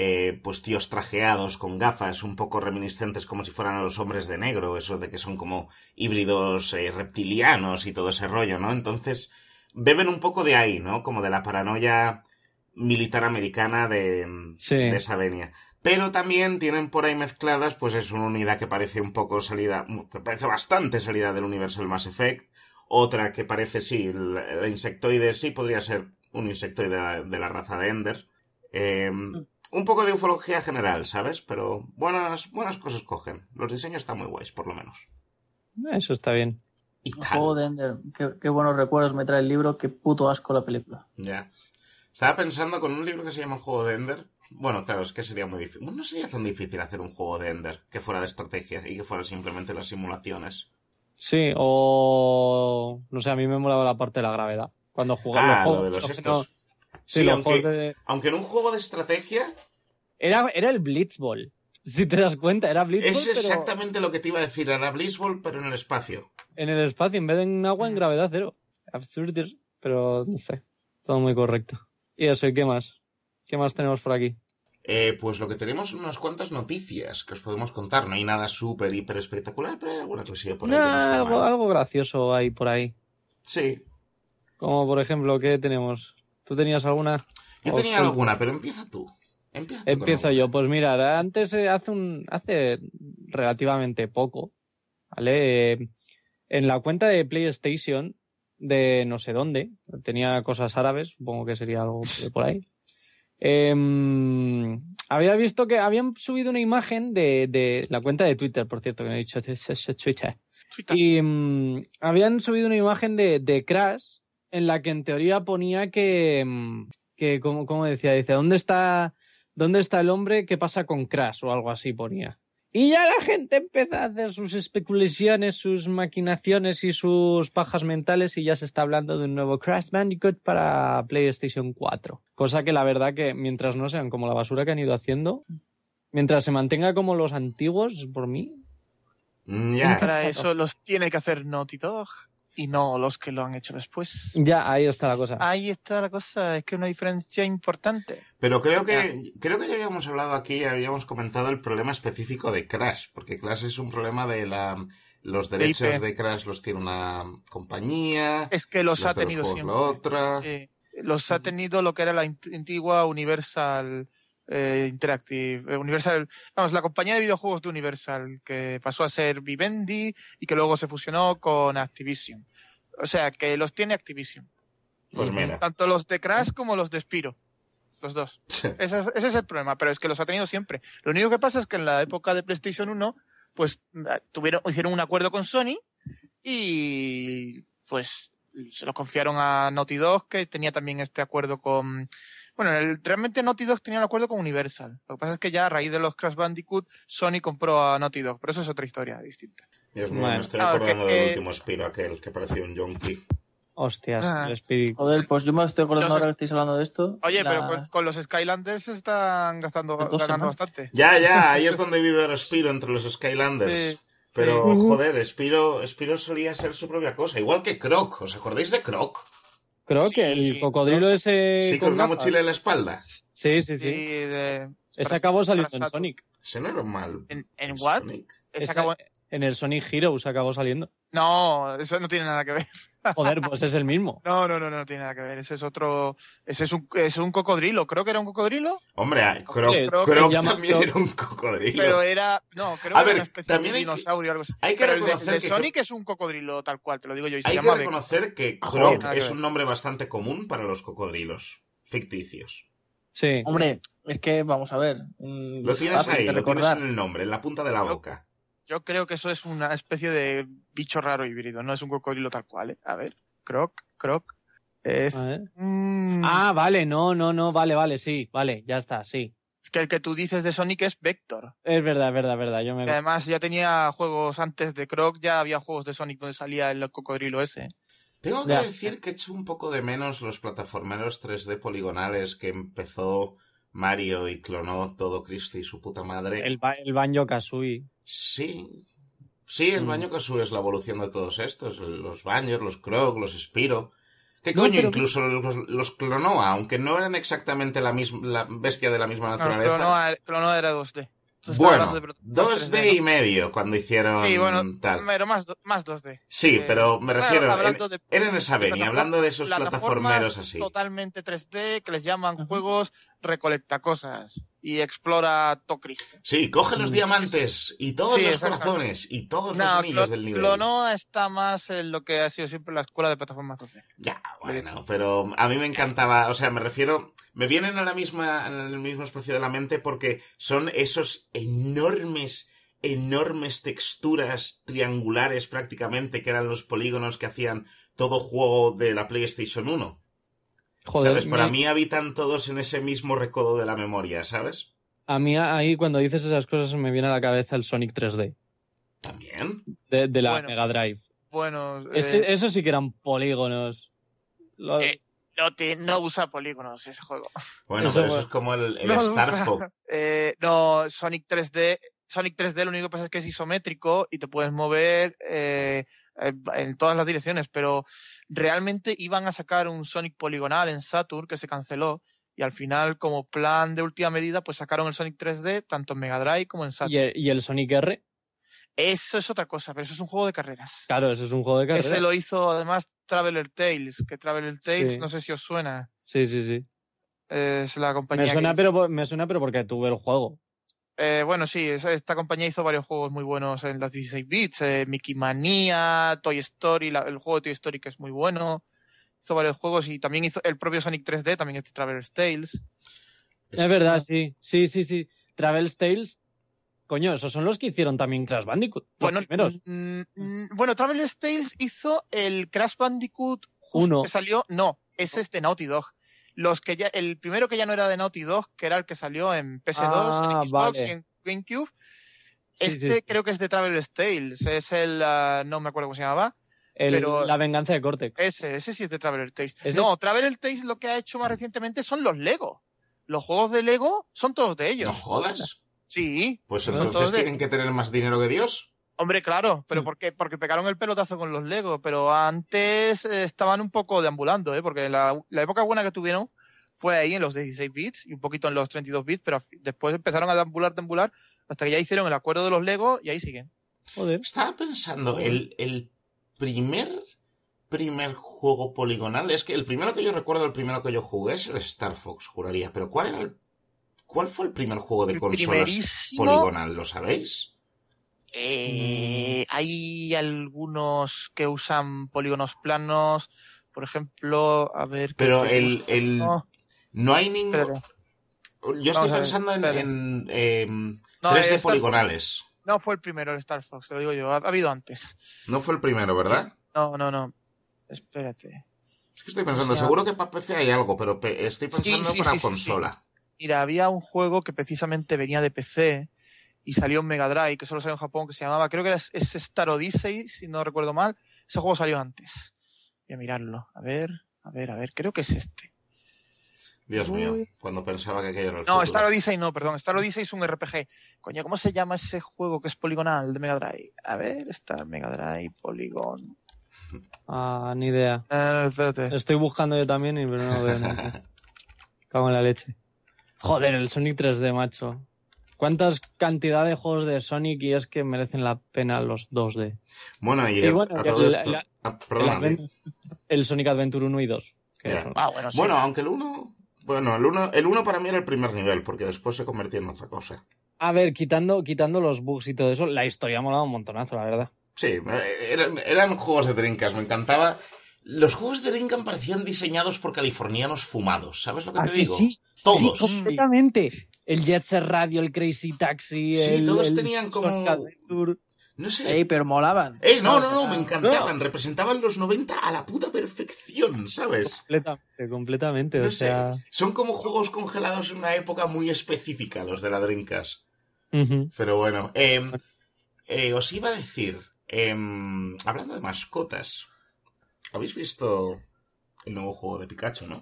eh, pues tíos trajeados con gafas, un poco reminiscentes como si fueran a los hombres de negro, eso de que son como híbridos eh, reptilianos y todo ese rollo, ¿no? Entonces, beben un poco de ahí, ¿no? Como de la paranoia militar americana de, Sí. de esa venia. Pero también tienen por ahí mezcladas, pues es una unidad que parece un poco salida, que parece bastante salida del universo del Mass Effect. Otra que parece, sí, la, la insectoide sí podría ser un insectoide de la, de la raza de Ender. Eh, un poco de ufología general, ¿sabes? Pero buenas, buenas cosas cogen. Los diseños están muy guays, por lo menos. Eso está bien. Y El tal. juego de Ender. Qué, qué buenos recuerdos me trae el libro. Qué puto asco la película. Ya. Estaba pensando con un libro que se llama El juego de Ender. Bueno, claro, es que sería muy difícil. Bueno, no sería tan difícil hacer un juego de Ender que fuera de estrategia y que fuera simplemente las simulaciones. Sí, o. No sé, a mí me molaba la parte de la gravedad. Cuando jugaba Ah, los lo de los estos. Sí, aunque, de- aunque en un juego de estrategia Era, era el Blitzball. Si te das cuenta, era Blitzball, es pero exactamente lo que te iba a decir. Era Blitzball, pero en el espacio. en el espacio, en vez de en agua, en Mm. gravedad cero. Absurdo, pero no sé. Todo muy correcto. Y eso, ¿y qué más? ¿Qué más tenemos por aquí? Eh, pues lo que tenemos son unas cuantas noticias que os podemos contar. No hay nada súper, hiper espectacular, pero hay alguna cosilla por ahí que no está algo, mal. algo gracioso hay por ahí. Sí, Como por ejemplo, ¿qué tenemos? ¿Tú tenías alguna? yo tenía alguna, pero empieza tú. Empieza tú Empiezo yo. Pues mira, antes, eh, hace un, hace relativamente poco, ¿vale? Eh, en la cuenta de PlayStation de no sé dónde, tenía cosas árabes, supongo que sería algo de por ahí. Em, había visto que habían subido una imagen de, de la cuenta de Twitter, por cierto, que no he dicho. Twitter. Y mm, habían subido una imagen de, de Crash en la que en teoría ponía que, mm, que como, como decía, dice, ¿dónde está, ¿dónde está el hombre? ¿Qué pasa con Crash? O algo así ponía. Y ya la gente empieza a hacer sus especulaciones, sus maquinaciones y sus pajas mentales y ya se está hablando de un nuevo Crash Bandicoot para PlayStation 4. Cosa que la verdad que mientras no sean como la basura que han ido haciendo, mientras se mantenga como los antiguos, por mí, Ya, Para eso los tiene que hacer Naughty Dog. Y no los que lo han hecho después. Ya, ahí está la cosa. Ahí está la cosa, es que es una diferencia importante. Pero creo que, creo que ya habíamos hablado aquí, habíamos comentado el problema específico de Crash, porque Crash es un problema de la... Los derechos de Crash los tiene una compañía, Es que los, los ha los tenido siempre. la otra. Sí, los ha tenido lo que era la antigua Universal eh, Interactive. eh, Universal, vamos, la compañía de videojuegos de Universal, que pasó a ser Vivendi y que luego se fusionó con Activision. O sea, que los tiene Activision. Pues mira. Tanto los de Crash como los de Spiro. Los dos. Ese es, ese es el problema, pero es que los ha tenido siempre. Lo único que pasa es que en la época de PlayStation 1, pues tuvieron, hicieron un acuerdo con Sony y pues se lo confiaron a Naughty Dog, que tenía también este acuerdo con... Bueno, el- realmente Naughty Dog tenía el acuerdo con Universal. Lo que pasa es que ya a raíz de los Crash Bandicoot, Sony compró a Naughty Dog, pero eso es otra historia distinta. Dios mío, Bueno. me estoy Ah, acordando que- del que- último Spiro aquel que parecía un yonki. Hostias, Ah. el Speedy. Joder, pues yo me estoy acordando Los ahora que es- estáis hablando de esto. Oye, la- pero con, con los Skylanders se están gastando, ganando bastante. Ya, ya, ahí es donde vive ahora Spiro entre los Skylanders. Sí. Pero, Sí. joder, Spiro, Spiro solía ser su propia cosa. Igual que Croc. ¿Os acordáis de Croc? Creo que Sí, el cocodrilo ese. Sí, con una gafas. mochila en la espalda. Sí, sí, sí. de- Ese acabó saliendo en. Sonic. Ese no era mal. ¿En, en what? Sonic. Ese Ese- acabó- En el Sonic Heroes acabó saliendo. No, eso no tiene nada que ver. *laughs* Joder, pues es el mismo. No, no, no, no tiene nada que ver. Ese es otro. Ese es un, es un cocodrilo. Creo que era un cocodrilo, Hombre, ah, Croc, Sí, Croc se llama también Croc. era un cocodrilo. pero era. No, creo A que ver, era una especie también de que- dinosaurio o algo así. hay que pero el de- reconocer el de, que- Sonic es un cocodrilo tal cual, te lo digo yo. Y se Hay que llama reconocer que Joder, Croc que es un nombre bastante común para los cocodrilos ficticios. Sí. Hombre, es que vamos a ver. mm, Lo es tienes ahí, lo tienes recordar. en el nombre, en la punta de la boca. Yo creo que eso es una especie de bicho raro híbrido. No es un cocodrilo tal cual, ¿eh? A ver. Croc, croc. Es. Mm, Ah, vale, no, no, no, vale, vale, sí, vale, ya está, sí. Es que el que tú dices de Sonic es Vector. Es verdad, es verdad, es verdad. Yo me... Además ya tenía juegos antes de Croc, ya había juegos de Sonic donde salía el cocodrilo ese. Tengo que Ya. decir que echo un poco de menos los plataformeros 3D poligonales que empezó Mario y clonó todo Cristo y su puta madre. El, ba- el Banjo Kazooie. Sí. Sí, el Mm. baño Kazooie es la evolución de todos estos. Los baños, los Croc, los Spiro. ¿Qué No, coño? Incluso los, los clonó, aunque no eran exactamente la misma la bestia de la misma No, naturaleza. Clonoa, Clonoa era 2D. Tú estás bueno, de pro- 2D 3D, y medio cuando hicieron. Sí, bueno, tal. pero más, más 2D. Sí, Eh, pero me refiero, hablando en- de- era en esa venia, hablando de esos plataformeros así. Totalmente 3D, que les llaman juegos recolecta cosas y explora todo Cristo. Sí, coge los Sí, diamantes y todos Sí, los corazones y todos los No, anillos del nivel. Clonoa está más en lo que ha sido siempre la escuela de plataformas 2D. Ya, bueno, pero a mí me encantaba, o sea, me refiero, me vienen a la misma, al mismo espacio de la mente porque son esos enormes, enormes texturas triangulares prácticamente que eran los polígonos que hacían todo juego de la PlayStation 1. Joder, ¿Sabes? Para me- mí habitan todos en ese mismo recodo de la memoria, ¿sabes? a mí ahí cuando dices esas cosas me viene a la cabeza el Sonic 3D También. de, de la Bueno. Mega Drive. Bueno, Ese- eh, eso sí que eran polígonos. Lo- Eh, no, te- no usa polígonos ese juego. Bueno, Eso, pero eso es como el, el No, Star Fox. eh, no, Sonic 3D. Sonic 3D lo único que pasa es que es isométrico y te puedes mover eh, en- en todas las direcciones, pero realmente iban a sacar un Sonic poligonal en Saturn que se canceló y al final como plan de última medida pues sacaron el Sonic 3D tanto en Mega Drive como en Saturn. y, el, y el Sonic R, Eso es otra cosa, pero eso es un juego de carreras. claro, eso es un juego de carrera. Ese lo hizo además Traveler Tales, que Traveler Tales, Sí. no sé si os suena, Sí, sí, sí. es la compañía. Me suena, pero, me suena, pero porque tuve el juego. Eh, bueno, sí, esta compañía hizo varios juegos muy buenos en los 16 bits, eh, Mickey Mania, Toy Story, la- el juego de Toy Story que es muy bueno. Hizo varios juegos y también hizo el propio Sonic 3D, también este Traveler's Tales. Es verdad, sí. Sí, sí, sí. Travel's Tales. Coño, esos son los que hicieron también Crash Bandicoot. Bueno, mm, mm, bueno, Traveler's Tales hizo el Crash Bandicoot justo Uno. que salió, no, ese es de Naughty Dog. Los que ya, el primero que ya no era de Naughty Dog, que era el que salió en PS2, Ah, en Xbox vale. y en GameCube. Sí, sí, Este sí. creo que es de Traveler's Tales, es el, ah, no me acuerdo cómo se llamaba. El- pero- La venganza de Cortex. Ese, ese sí es de Traveler Tales. No, es- Traveler Tales lo que ha hecho más recientemente son los Lego. Los juegos de Lego son todos de ellos. No jodas. Sí. Pues entonces de- tienen que tener más dinero que Dios. Hombre, claro, pero Mm. ¿por qué? Porque pegaron el pelotazo con los Lego, pero antes eh, estaban un poco deambulando, ¿eh? Porque la, la época buena que tuvieron fue ahí en los 16 bits y un poquito en los 32 bits, pero después empezaron a deambular, deambular, hasta que ya hicieron el acuerdo de los Lego y ahí siguen. Joder. Estaba pensando, el, el primer primer juego poligonal, es que el primero que yo recuerdo, el primero que yo jugué es el Star Fox, juraría, pero ¿cuál era el, cuál fue el primer juego de El consolas primerísimo, poligonal, lo sabéis? Eh, hay algunos que usan polígonos planos, por ejemplo, a ver... ¿qué Pero el, el No, hay ningún espérate. yo estoy Vamos pensando en, en, em, No, 3D el Star poligonales. No fue el primero el Star Fox, te lo digo yo, ha, ha habido antes. No fue el primero, ¿verdad? No, no, no. Espérate. Es que estoy pensando, O sea- seguro que para PC hay algo, pero pe- estoy pensando sí, para sí, sí, consola. Mira, había un juego que precisamente venía de PC y salió en Mega Drive, que solo salió en Japón, que se llamaba, creo que era es Star Odyssey, si no recuerdo mal. Ese juego salió antes. Voy a mirarlo. A ver, a ver, a ver. Creo que es este. Dios mío, cuando pensaba que aquello era el No, futuro. Star Odyssey no, perdón. Star Odyssey es un RPG. Coño, ¿cómo se llama ese juego que es poligonal de Mega Drive? A ver, Star Mega Drive, Polygon. *laughs* Ah, ni idea. Eh, espérate. Estoy buscando yo también y pero no veo nada. *laughs* Cago en la leche. Joder, el Sonic 3D, macho. ¿Cuántas cantidad de juegos de Sonic y es que merecen la pena los 2D? Bueno, y, Y bueno, a todo el- esto... la- Ah, El, el Sonic Adventure 1 y 2. que Ya. son- Ah, bueno, sí. Bueno, aunque el 1... Bueno, el 1 el uno para mí era el primer nivel, porque después se convertía en otra cosa. A ver, quitando, quitando los bugs y todo eso, la historia ha molado un montonazo, la verdad. Sí, eh, eran, eran juegos de Drinkas, me encantaba. Los juegos de Drinkan parecían diseñados por californianos fumados, ¿sabes lo que ¿A te digo? sí? Todos. Sí, completamente. El Jet Set Radio, el Crazy Taxi, Sí, el, todos el tenían como-. No sé. Ey, pero molaban. ¡Eh, no, no, no! Me encantaban. Representaban los 90 a la puta perfección, ¿sabes? Completamente, completamente. No o sé. sea, Son como juegos congelados en una época muy específica, los de la Drinkas. ujú. Pero bueno, eh, eh, os iba a decir, em, hablando de mascotas, ¿habéis visto el nuevo juego de Pikachu, no?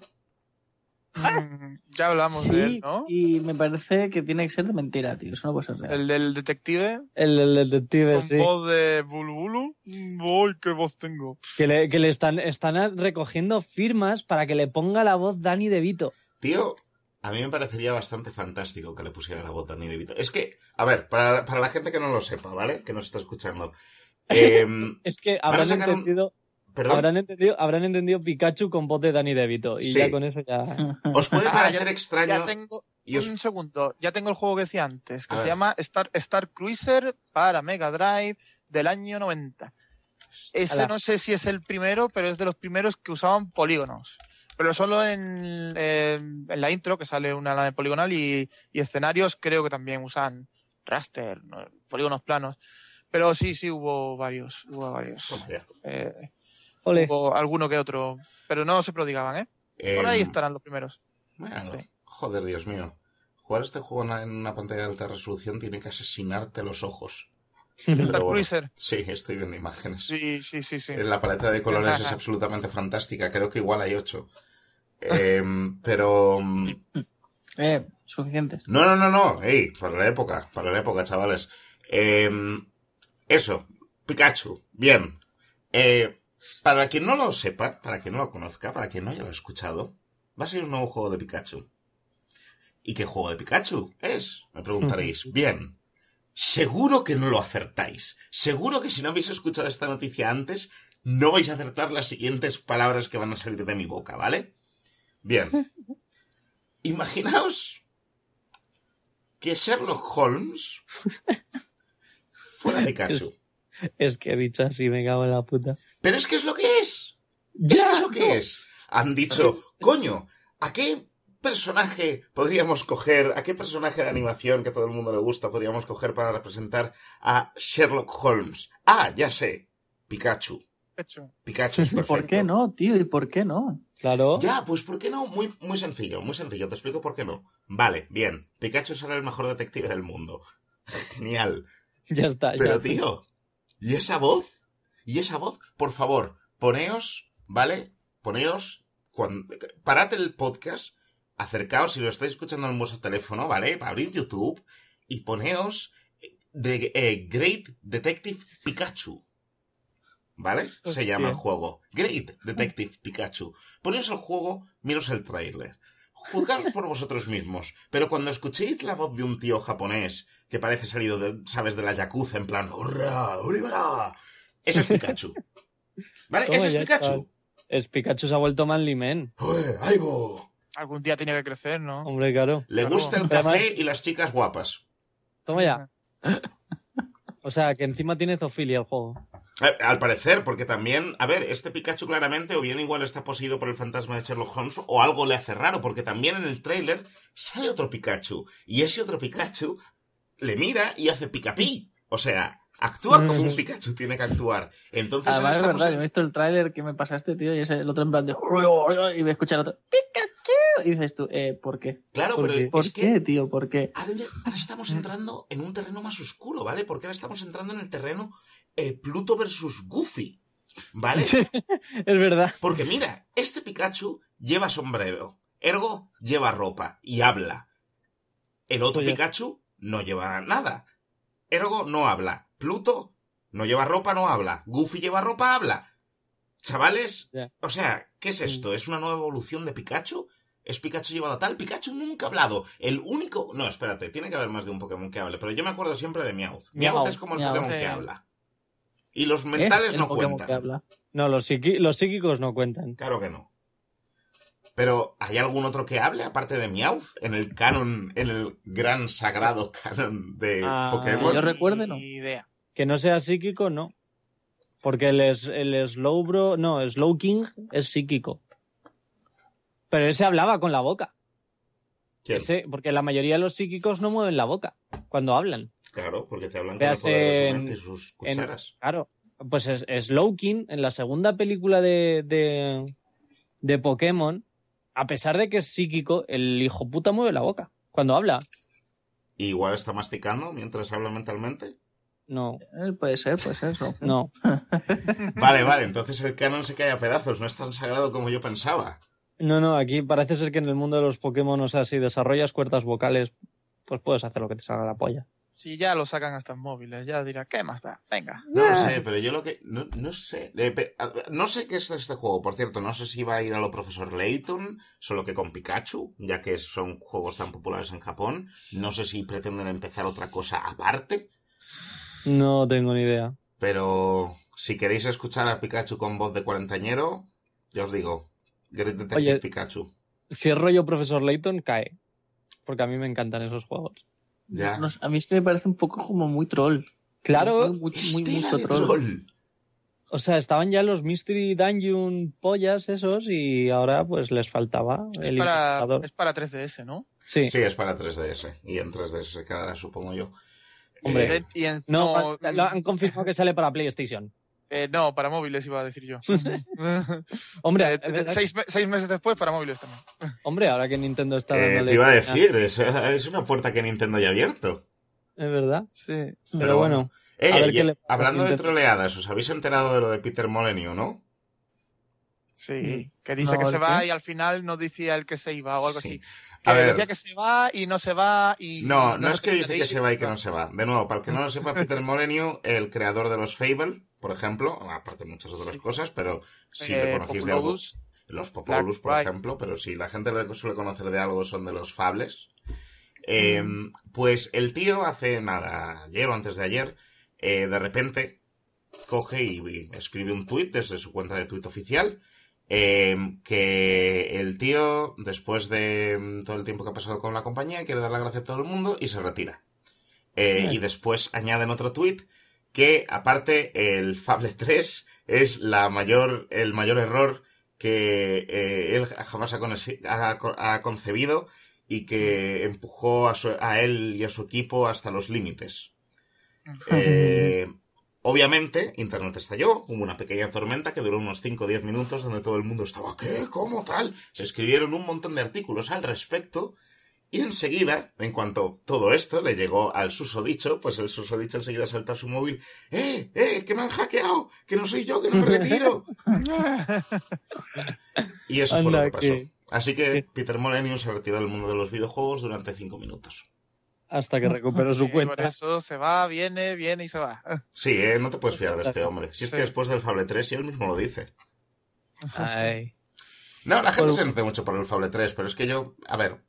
Mm, ya hablamos de él, ¿no? y me parece que tiene que ser de mentira, tío. Eso no puede ser real. El del detective el, el detective, con sí. voz de Bulbulu. ¡Uy, qué voz tengo! Que le, que le están, están recogiendo firmas para que le ponga la voz Danny DeVito. Tío, a mí me parecería bastante fantástico que le pusiera la voz a Danny DeVito. Es que, a ver, para, para la gente que no lo sepa, ¿vale? Que nos está escuchando. *laughs* em, Es que habrán un- entendido, perdón, habrán entendido, habrán entendido Pikachu con voz de Danny DeVito. Y Sí. ya con eso ya. *laughs* os puede Ah, parecer Ya extraño tengo y os... un segundo. Ya tengo el juego que decía antes, que A se ver. llama Star, Star Cruiser para Mega Drive del año 90. Ese Ala. no sé si es el primero, pero es de los primeros que usaban polígonos. Pero solo en, en, en la intro, que sale una nave poligonal, y, y escenarios creo que también usan raster, ¿no? polígonos planos. Pero sí, sí, hubo varios. Hubo varios. Ya. Eh, Ole. hubo alguno que otro. Pero no se prodigaban, ¿eh? Por ahí Em, estarán los primeros. Bueno, Sí. joder, Dios mío. Jugar este juego en una- pantalla de alta resolución tiene que asesinarte los ojos. *laughs* Star bueno, Cruiser. Sí, estoy viendo imágenes. Sí, sí, sí, sí. La paleta de colores es absolutamente fantástica. Creo que igual hay ocho. *laughs* Em, pero... mm, Eh, suficientes. No, no, no, no. Ey, para la época. Para la época, chavales. Em, eso. Pikachu. Bien. Eh, para quien no lo sepa, para quien no lo conozca, para quien no haya lo escuchado, va a ser un nuevo juego de Pikachu. ¿Y qué juego de Pikachu es? Me preguntaréis. Bien. Seguro que no lo acertáis. Seguro que si no habéis escuchado esta noticia antes, no vais a acertar las siguientes palabras que van a salir de mi boca, ¿vale? Bien. *laughs* Imaginaos que Sherlock Holmes fuera *laughs* Pikachu. *laughs* Es que he dicho así, me cago en la puta. Pero es que es lo que es. Es que es lo que es. Han dicho, coño, ¿a qué personaje podríamos coger, a qué personaje de animación que a todo el mundo le gusta podríamos coger para representar a Sherlock Holmes? Ah, ya sé, Pikachu. Pikachu es perfecto. ¿Por qué no, tío? ¿Y por qué no? Claro. Ya, pues ¿por qué no? Muy, muy sencillo, muy sencillo. Te explico por qué no. Vale, bien. Pikachu será el mejor detective del mundo. *laughs* Genial. Ya está. ya. Pero tío, ¿y esa voz? ¿Y esa voz? Por favor, poneos, ¿vale? Poneos, cuando, parad el podcast, acercaos, si lo estáis escuchando en vuestro teléfono, ¿vale? Abrid YouTube y poneos The eh, Great Detective Pikachu. ¿Vale? Se llama el juego. Great Detective Pikachu. Poneos el juego, miros el tráiler. Juzgaos por vosotros mismos. Pero cuando escuchéis la voz de un tío japonés que parece salido, de, ¿sabes? De la Yakuza, en plan... ¡Hurra! ¡Hurra! Ese es Pikachu. *laughs* ¿Vale? Ese es Pikachu. Es Pikachu se ha vuelto Manly Man. ¡Oye, Aibo! Algún día tiene que crecer, ¿no? Hombre, claro. Le Claro. gusta el Además- café y las chicas guapas. Toma ya. O sea, que encima tiene zoofilia el juego. Eh, Al parecer, porque también, a ver, este Pikachu claramente o bien igual está poseído por el fantasma de Sherlock Holmes o algo le hace raro, porque también en el tráiler sale otro Pikachu y ese otro Pikachu le mira y hace picapí. O sea, actúa como un *laughs* Pikachu tiene que actuar. Entonces, Además, es verdad, yo he visto el tráiler que me pasaste, tío, y es el otro en plan de... Y me escucha el otro... ¡Pikachu! Y dices tú, eh, ¿por qué? claro, ¿Por pero qué? ¿Por es qué, que tío? ¿Por qué? ahora, ahora estamos entrando en un terreno más oscuro, ¿vale? Porque ahora estamos entrando en el terreno eh, Pluto versus Goofy, ¿vale? *laughs* es verdad. Porque mira, este Pikachu lleva sombrero, ergo lleva ropa y habla. El otro Oye. Pikachu no lleva nada, ergo no habla. Pluto no lleva ropa, no habla. Goofy lleva ropa, habla. Chavales, o sea, ¿qué es esto? ¿Es una nueva evolución de Pikachu? ¿Es Pikachu llevado a tal? Pikachu nunca ha hablado. El único... No, espérate, tiene que haber más de un Pokémon que hable, pero yo me acuerdo siempre de Meowth. Meowth Meowth, es como el Meowth. Pokémon Sí. que habla. Y los Es mentales no cuentan. que habla. No, los, psiqui- los psíquicos no cuentan. Claro que no. Pero, ¿hay algún otro que hable aparte de Meowth en el canon, en el gran sagrado *laughs* canon de Ah, Pokémon? yo recuerde, no. Ni idea. Que no sea psíquico, no. Porque el, es- el Slowbro, no, Slow King es psíquico. Pero ese hablaba con la boca. ¿Quién? Ese- porque la mayoría de los psíquicos no mueven la boca cuando hablan. Claro, porque te hablan con el de su en- mente y sus en- cucharas. Claro. Pues es, Slowking, en la segunda película de, de, de Pokémon, a pesar de que es psíquico, el hijo puta mueve la boca cuando habla. ¿Y igual está masticando mientras habla mentalmente? No, Eh, puede ser, puede ser eso. no. *laughs* Vale, vale, entonces el canon se cae a pedazos, no es tan sagrado como yo pensaba. No, no, aquí parece ser que en el mundo de los Pokémon, o sea, si desarrollas cuerdas vocales, pues puedes hacer lo que te salga la polla. Si ya lo sacan hasta en móviles, ya dirá, ¿qué más da? Venga. No lo sé, pero yo lo que... No, no sé. Eh, pe- no sé qué es este juego, por cierto. No sé si va a ir a lo profesor Layton, solo que con Pikachu, ya que son juegos tan populares en Japón. No sé si pretenden empezar otra cosa aparte, No tengo ni idea. pero si queréis escuchar a Pikachu con voz de cuarentañero, ya os digo, Great Detective Oye. Pikachu. Si es rollo Profesor Layton, cae. Porque a mí me encantan esos juegos. Ya. No sé, a mí es que me parece un poco como muy troll. Claro, Muy, muy, Es muy- mucho troll. troll. o sea, estaban ya los Mystery Dungeon pollas esos y ahora pues les faltaba Es el para, es para 3DS, ¿no? Sí. Sí, es para 3DS. Y en 3DS se quedará, supongo yo. Hombre. Eh, Y en- No, no, lo han confirmado que sale para PlayStation. Eh, no, para móviles iba a decir yo. *laughs* Hombre, Eh, seis, me- seis meses después para móviles también. Hombre, ahora que Nintendo está eh, te iba a decir, es, es una puerta que Nintendo ya ha abierto. Es verdad. Sí. Pero, Pero bueno, Eh, A ver y- qué le pasa a hablando de troleadas, ¿os habéis enterado de lo de Peter Molyneux, no? Sí, Mm. que dice No, que se ¿el va qué? y al final no decía el que se iba o algo Sí. así. A Que ver. decía que se va y no se va y... No, no, es que dice que se va y que no se va. De nuevo, para el que no lo sepa, Peter Molyneux, el creador de los Fable, por ejemplo, aparte de muchas otras Sí. cosas, pero si Eh, le conocéis de algo, los Popolus, por Black, ejemplo, pero si la gente le suele conocer de algo son de los Fables. Eh, Pues el tío hace nada, ayer o antes de ayer, eh, de repente coge y, escribe un tuit desde su cuenta de tuit oficial. eh, que el tío, después de mm, todo el tiempo que ha pasado con la compañía, quiere dar la gracia a todo el mundo y se retira. Eh, y después añaden otro tuit que, aparte, el Fable 3 es la mayor, el mayor error que eh, él jamás ha, concebido y que empujó a, su- a él y a su equipo hasta los límites. Eh, obviamente, Internet estalló, hubo una pequeña tormenta que duró unos 5 o 10 minutos donde todo el mundo estaba, ¿qué? ¿Cómo tal? Se escribieron un montón de artículos al respecto y enseguida, en cuanto todo esto le llegó al susodicho, pues el susodicho enseguida salta a su móvil, ¡eh, eh, que me han hackeado! ¡Que no soy yo, que no me retiro! *laughs* y eso fue lo que pasó. que- Así que que- Peter Molyneux se retiró del mundo de los videojuegos durante 5 minutos. hasta que recuperó su Sí, Por cuenta. eso se va, viene, viene y se va. Sí, eh, no te puedes fiar de este hombre. Si es que después del Fable 3, y él mismo lo dice. Ay. No, la gente Bueno. se enoce mucho por el Fable 3, pero es que yo, a ver,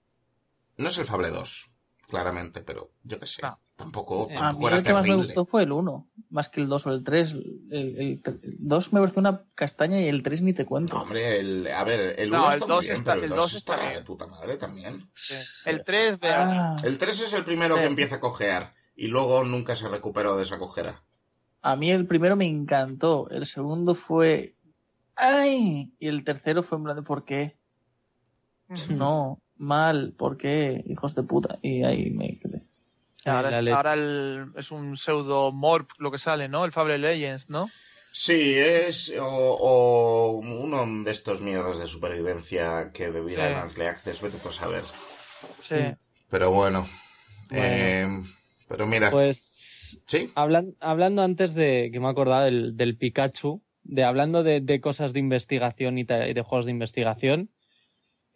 no es el Fable 2, claramente, pero yo qué sé, No. tampoco, A A tampoco mí era el que más me terrible. gustó fue el 1, más que el 2 o el 3. El, el, 2 me pareció una castaña y el 3 ni te No, cuento. hombre, el, a ver, el No, 1 el está dos muy bien, está- pero el el 2 dos está, está- de puta madre también. Sí. El 3, vea. Ah, El 3 es el primero Sí. que empieza a cojear y luego nunca se recuperó de esa cojera. a mí el primero me encantó. El segundo fue. ¡Ay! Y el tercero fue en plan de ¿por qué? No, mal, ¿por qué? Hijos de puta. Y ahí me quedé. ahora es, leche. ahora el- es un pseudo morp lo que sale, ¿no? El Fable Legends, ¿no? Sí, es o, o uno de estos mierdas de supervivencia que bebieran Sí. al Early Access, vete tú a saber. Sí. Pero bueno, Bueno. eh, pero mira, Pues sí, hablan- hablando antes de que me he acordado del, del Pikachu, de hablando de, de cosas de investigación y de juegos de investigación.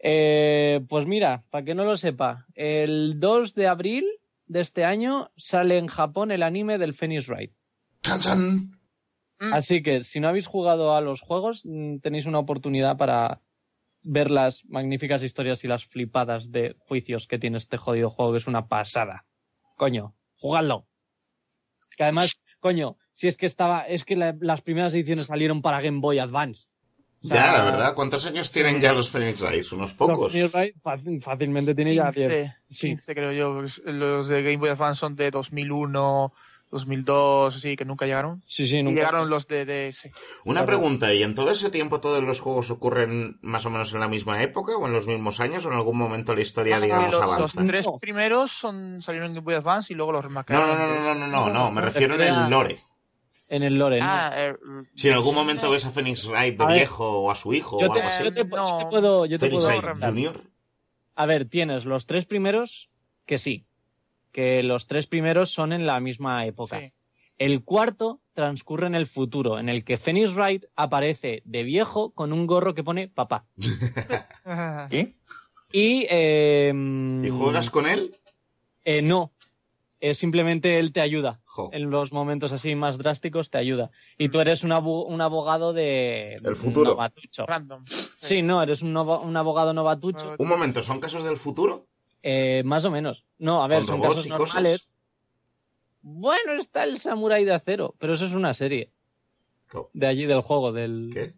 Eh, pues mira, para que no lo sepa, el 2 de abril de este año sale en Japón el anime del Phoenix Wright. Mm. Así que si no habéis jugado a los juegos, mm, tenéis una oportunidad para ver las magníficas historias y las flipadas de juicios que tiene este jodido juego, que es una pasada. Coño, jugadlo. Que además, coño, si es que estaba, es que la- las primeras ediciones salieron para Game Boy Advance. O sea, Ya, la verdad, ¿cuántos años tienen ya los Phoenix Wright? Unos los pocos. Phoenix Wright fácil- fácilmente tiene ya 10. 15, Sí. 15 creo yo. Los de Game Boy Advance son de 2001, 2002, así, que nunca llegaron. Sí, sí, Y nunca- llegaron los de DS. Una Claro. pregunta, ¿y en todo ese tiempo todos los juegos ocurren más o menos en la misma época o en los mismos años o en algún momento la historia, digamos, Los- los avanza? tres No. primeros son, salieron en Game Boy Advance y luego los No, remacaron. no, no, no, no, no, no, no, me refiero en el lore. En el lore. ¿no? Ah, eh, Si en algún momento ves a Phoenix Wright de A ver, viejo o a su hijo yo, o te, algo así. yo te- No. yo te puedo, yo te. Junior. A ver, tienes los tres primeros que sí, que los tres primeros son en la misma época. sí. El cuarto transcurre en el futuro, en el que Phoenix Wright aparece de viejo con un gorro que pone papá. *laughs* ¿Qué? Y, eh, ¿Y juegas con él? eh, no, Eh, simplemente él te ayuda. Jo. En los momentos así más drásticos te ayuda. Y tú eres un, abo- un abogado de... El futuro. novatucho. Random. Sí, no, eres un, novo- un abogado novatucho. Un momento, ¿son casos del futuro? Eh, más o menos. No, a ver, ¿Con son casos cosas? normales. Bueno, está el Samurai de Acero, pero eso es una serie. Co- De allí del juego, del ¿Qué?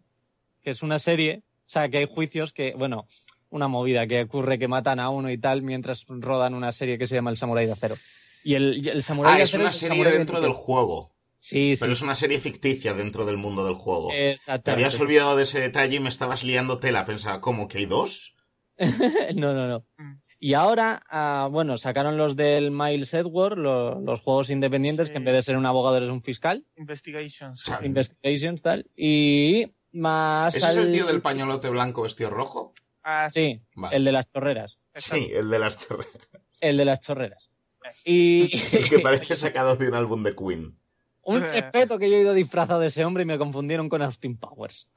que es una serie. O sea, que hay juicios que, bueno, una movida que ocurre que matan a uno y tal mientras rodan una serie que se llama El Samurai de Acero. Y el, el Samurai Ah, de es una serie dentro del juego. Sí, sí. Pero es una serie ficticia dentro del mundo del juego. Te Exactamente. habías olvidado de ese detalle y me estabas liando tela. Pensaba, ¿cómo que hay dos? *laughs* no, no, no. Mm. Y ahora, ah, bueno, sacaron los del Miles Edward, lo- los juegos independientes, Sí. que en vez de ser un abogado eres un fiscal. Investigations. Chan. Investigations, tal. Y más. ¿Ese es el tío del pañolote blanco vestido rojo? Ah, sí. Sí, Vale. el de las chorreras. Sí, el de las chorreras. El de las chorreras. Y *laughs* El que *laughs* parece sacado de un álbum de Queen. un respeto que yo he ido disfrazado de ese hombre y me confundieron con Austin Powers. *laughs*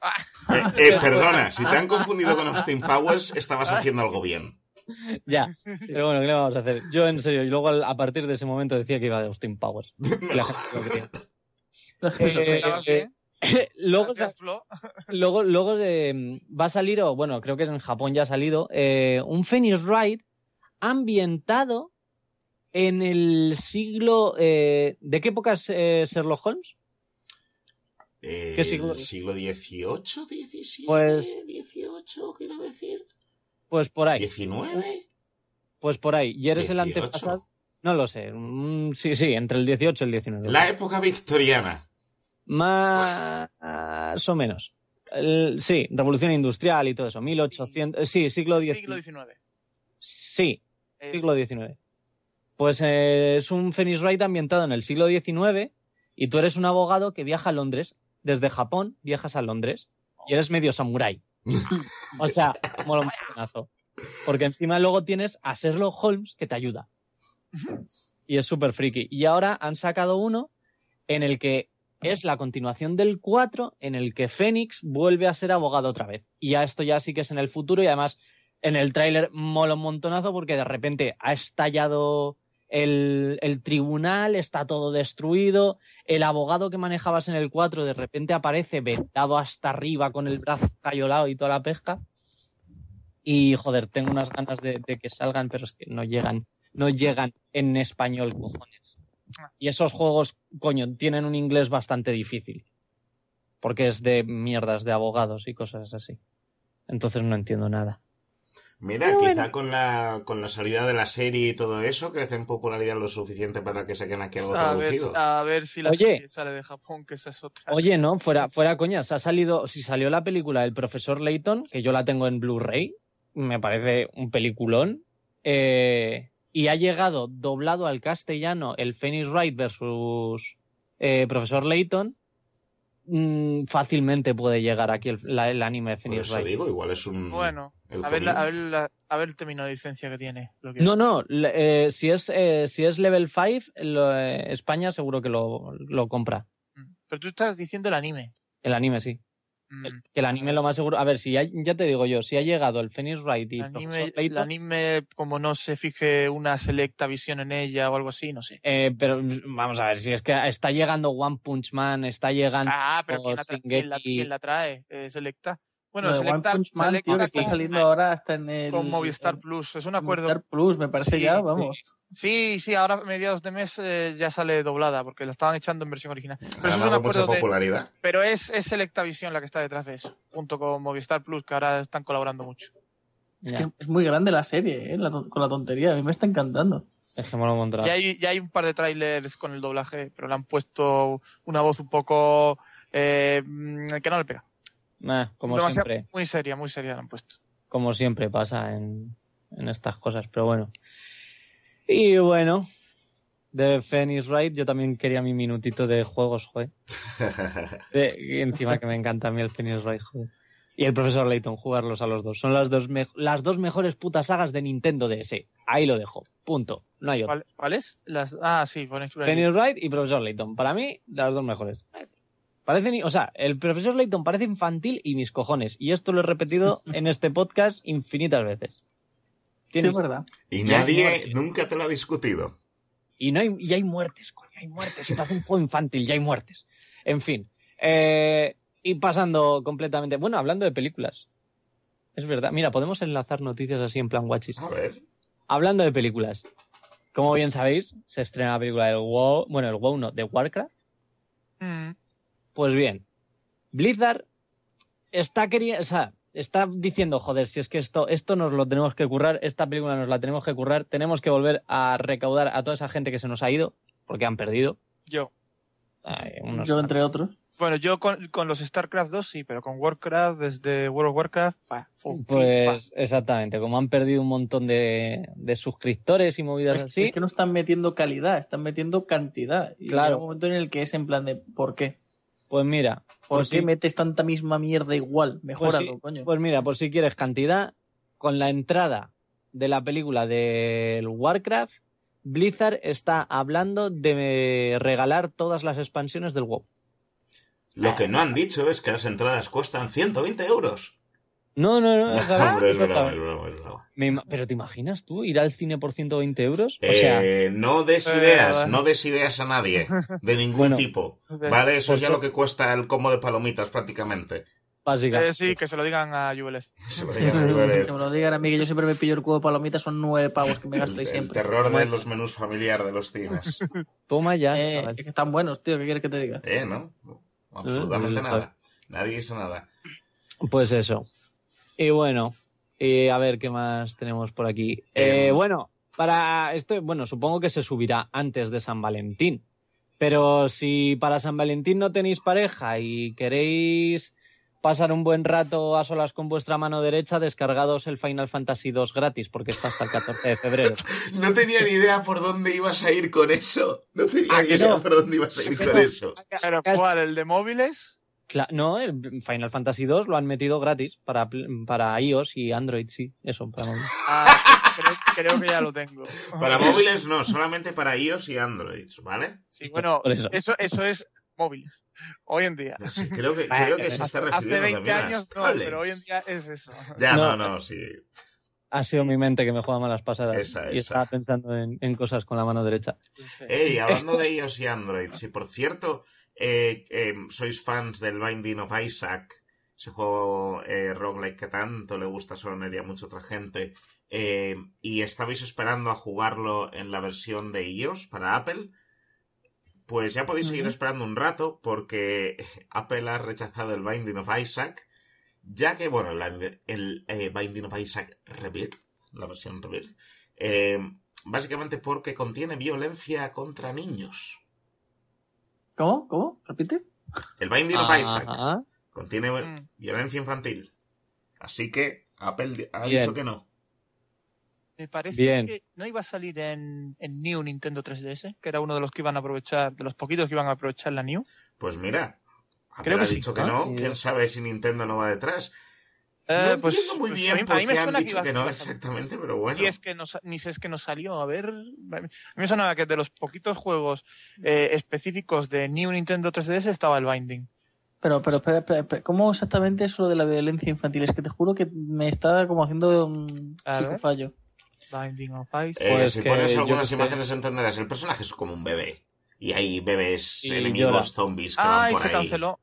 Eh, eh, perdona, si te han confundido con Austin Powers, estabas haciendo algo bien. Ya. Pero bueno, ¿qué le vamos a hacer? Yo, en serio, y luego a partir de ese momento decía que iba de Austin Powers. La gente lo creía. Eh, ¿Estabas eh, luego, luego, luego eh, va a salir, o bueno, creo que en Japón ya ha salido, eh, un Phoenix Wright ambientado en el siglo. eh, ¿De qué época es eh, Sherlock Holmes? Eh, ¿Qué siglo? ¿El siglo XVIII, XVII, Pues- XVIII, quiero decir? Pues por ahí. ¿XIX? Pues por ahí. Y eres el 18. antepasado. No lo sé. mm, sí, sí, entre el 18 y el 19. La época victoriana. Más o menos. El- sí, revolución industrial y todo eso. 1800. eh, Sí, siglo XIX. Siglo XIX. Sí, Es- siglo XIX. Pues eh, es un Phoenix Wright ambientado en el siglo XIX y tú eres un abogado que viaja a Londres. Desde Japón viajas a Londres y eres medio samurái. *laughs* o sea, mola un montonazo. Porque encima luego tienes a Sherlock Holmes que te ayuda. Y es súper friki. Y ahora han sacado uno en el que es la continuación del 4, en el que Fénix vuelve a ser abogado otra vez. Y ya esto ya sí que es en el futuro y además en el tráiler mola un montonazo porque de repente ha estallado el, el tribunal está todo destruido, el abogado que manejabas en el 4 de repente aparece vendado hasta arriba con el brazo cayolado y toda la pesca. Y joder, tengo unas ganas de, de que salgan, pero es que no llegan, no llegan en español, cojones. Y esos juegos, coño, tienen un inglés bastante difícil. Porque es de mierdas de abogados y cosas así. Entonces no entiendo nada. Mira, quizá con la, con la salida de la serie y todo eso, crece en popularidad lo suficiente para que saquen aquí algo A ver, traducido. a ver si la Oye. serie sale de Japón, que esa es otra. Oye, no, fuera, fuera coñas, ha salido, si salió la película del profesor Layton, que yo la tengo en Blu-ray, me parece un peliculón, eh, y ha llegado doblado al castellano el Phoenix Wright versus eh, profesor Layton, mm, fácilmente puede llegar aquí el, la- el anime de Por Phoenix eso Wright. digo, igual es un. Bueno, el a ver, la- a, ver comienzo. la- a ver el término de licencia que tiene. lo que- No, no, le- eh, si, es, eh, si es level 5, lo- eh, España seguro que lo, lo compra. Mm. Pero tú estás diciendo el anime. El anime, sí. Mm. El- que el anime lo más seguro. A ver, si ya, ya te digo yo, si ha llegado el Phoenix Wright y El anime, el anime, como no se fije una selecta visión en ella o algo así, no sé. eh, pero vamos a ver, si es que está llegando One Punch Man, está llegando. Ah, pero o ¿quién la, quién la- quién la trae? Eh, selecta. Bueno, One selecta, Punch Man, selecta tío, que está con- saliendo ahora hasta en el. con Movistar Plus. Es un acuerdo. Movistar Plus, me parece Sí, ya, vamos. Sí, sí, ahora a mediados de mes eh, ya sale doblada porque la estaban echando en versión original. Pero, eso es un mucha acuerdo de- pero es, es Selecta Visión la que está detrás de eso, junto con Movistar Plus, que ahora están colaborando mucho. Es, es muy grande la serie, ¿eh? La con la tontería. A mí me está encantando. es que me lo. Ya hay, ya hay un par de trailers con el doblaje, pero le han puesto una voz un poco eh, mm, que no le pega. Nah, como Demasiado- siempre, Muy seria, muy seria la han puesto. como siempre pasa en, en estas cosas, pero bueno. Y bueno, de Phoenix Wright, yo también quería mi minutito de juegos, joder. *laughs* De- y encima que me encanta a mí el Phoenix Wright, joder. Y el profesor Layton, jugarlos a los dos. Son las dos, las dos mejores putas sagas de Nintendo DS. Ahí lo dejo. Punto. No hay otro. ¿Cuál- ¿Cuáles? Las, ah, sí, Phoenix Wright. Phoenix Wright y profesor Layton. Para mí, las dos mejores. Parecen, o sea, el profesor Layton parece infantil y mis cojones. Y esto lo he repetido *laughs* en este podcast infinitas veces. Sí, es verdad. Y nadie nunca te lo ha discutido. Y, no hay, y hay muertes, coño, hay muertes. Si hace un juego infantil, ya hay muertes. En fin. Eh, y pasando completamente. Bueno, hablando de películas. Es verdad. Mira, podemos enlazar noticias así en plan guachis. A ver. Hablando de películas. Como bien sabéis, se estrena la película del WoW. Bueno, el WoW no, de Warcraft. Mm, Pues bien. Blizzard está queriendo. O sea, está diciendo, joder, si es que esto, esto nos lo tenemos que currar, esta película nos la tenemos que currar, tenemos que volver a recaudar a toda esa gente que se nos ha ido, porque han perdido. yo. Ay, unos- Yo, entre otros. Bueno, yo con, con los StarCraft 2 sí, pero con Warcraft, desde World of Warcraft, fa, fu, fin, Pues exactamente, como han perdido un montón de, de suscriptores y movidas Es, así, es que no están metiendo calidad, están metiendo cantidad. Y Claro. llega un momento en el que es en plan de ¿por qué? Pues mira, ¿Por pues qué metes tanta misma mierda igual? Mejóralo, sí, coño. pues mira, por si quieres cantidad, con la entrada de la película del Warcraft, Blizzard está hablando de regalar todas las expansiones del WoW. Lo que no han dicho es que las entradas cuestan 120 euros. No, no, no. *laughs* Hombre, es broma, es broma, es broma. Me ima- Pero ¿te imaginas tú ir al cine por 120 euros? O sea, Eh, no des Eh, ideas, no des ideas a nadie, de ningún Bueno, tipo. ¿Vale? Eso es Pues ya no- lo que cuesta el combo de palomitas prácticamente. Eh, sí, que se lo digan a Jubiles. *laughs* Se lo digan a. Que me lo digan a mí, que yo siempre me pillo el cubo de palomitas, son nueve pavos que me gasto El, ahí el siempre. terror de los menús familiar de los cines. *laughs* Toma ya. Eh, es que están buenos, tío, ¿qué quieres que te diga? Eh, ¿no? Absolutamente nada. Nadie dice nada. Pues eso. Y bueno, y a ver qué más tenemos por aquí. Eh, Em. bueno, para esto, bueno, supongo que se subirá antes de San Valentín. Pero si para San Valentín no tenéis pareja y queréis pasar un buen rato a solas con vuestra mano derecha, descargados el Final Fantasy II gratis, porque está hasta el 14 de febrero. *laughs* No tenía ni idea por dónde ibas a ir con eso. No tenía ¿A ni idea no? por dónde ibas a ir ¿A que con eso. ¿Pero cuál? ¿El de móviles? Cla- no, el Final Fantasy II lo han metido gratis para, para iOS y Android, sí, eso. Para móvil. Ah, creo, creo que ya lo tengo. Para móviles no, solamente para iOS y Android, ¿vale? Sí, bueno, eso. eso, eso es móviles. Hoy en día. No creo que, Vale, *laughs* creo que se está Hace refiriendo 20 también a años no, pero hoy en día es eso. Ya, no, No. no, sí. Ha sido mi mente que me juega malas pasadas. Esa, y esa. estaba pensando en, en cosas con la mano derecha. Ey, hablando *laughs* de iOS y Android, si por cierto eh, eh, sois fans del Binding of Isaac, ese juego eh, roguelike que tanto le gusta a Soner y a mucha otra gente, y estabais esperando a jugarlo en la versión de iOS para Apple, pues ya podéis seguir esperando un rato porque *laughs* Apple ha rechazado el Binding of Isaac, ya que, bueno, la- el Binding of Isaac Rebirth, la versión Rebirth, básicamente porque contiene violencia contra niños. ¿Cómo? ¿Cómo? ¿Repite? El Binding of Isaac Ajá. contiene Mm. violencia infantil. Así que Apple ha Bien. dicho que no. Me parece Bien. que no iba a salir en, en New Nintendo 3DS, que era uno de los que iban a aprovechar, de los poquitos que iban a aprovechar la New. Pues mira, Apple Creo que ha sí, dicho que ¿no? no. Sí. ¿Quién sabe si Nintendo no va detrás? Eh, pues- entiendo muy pues a bien mí- a por mí me qué han suena que dicho iba- que no exactamente, pero bueno. Si es que no, ni si es que no salió, a ver. A mí me sonaba que de los poquitos juegos eh, específicos de New Nintendo 3DS estaba el Binding. Pero, pero, espera, espera, espera, ¿cómo exactamente es lo de la violencia infantil? Es que te juro que me está como haciendo un psicofallo. Binding of Isaac. Eh, Pues si que pones algunas sé. imágenes entenderás. El personaje es como un bebé. Y hay bebés Y enemigos llora. zombies que Ah, van y por se ahí. canceló.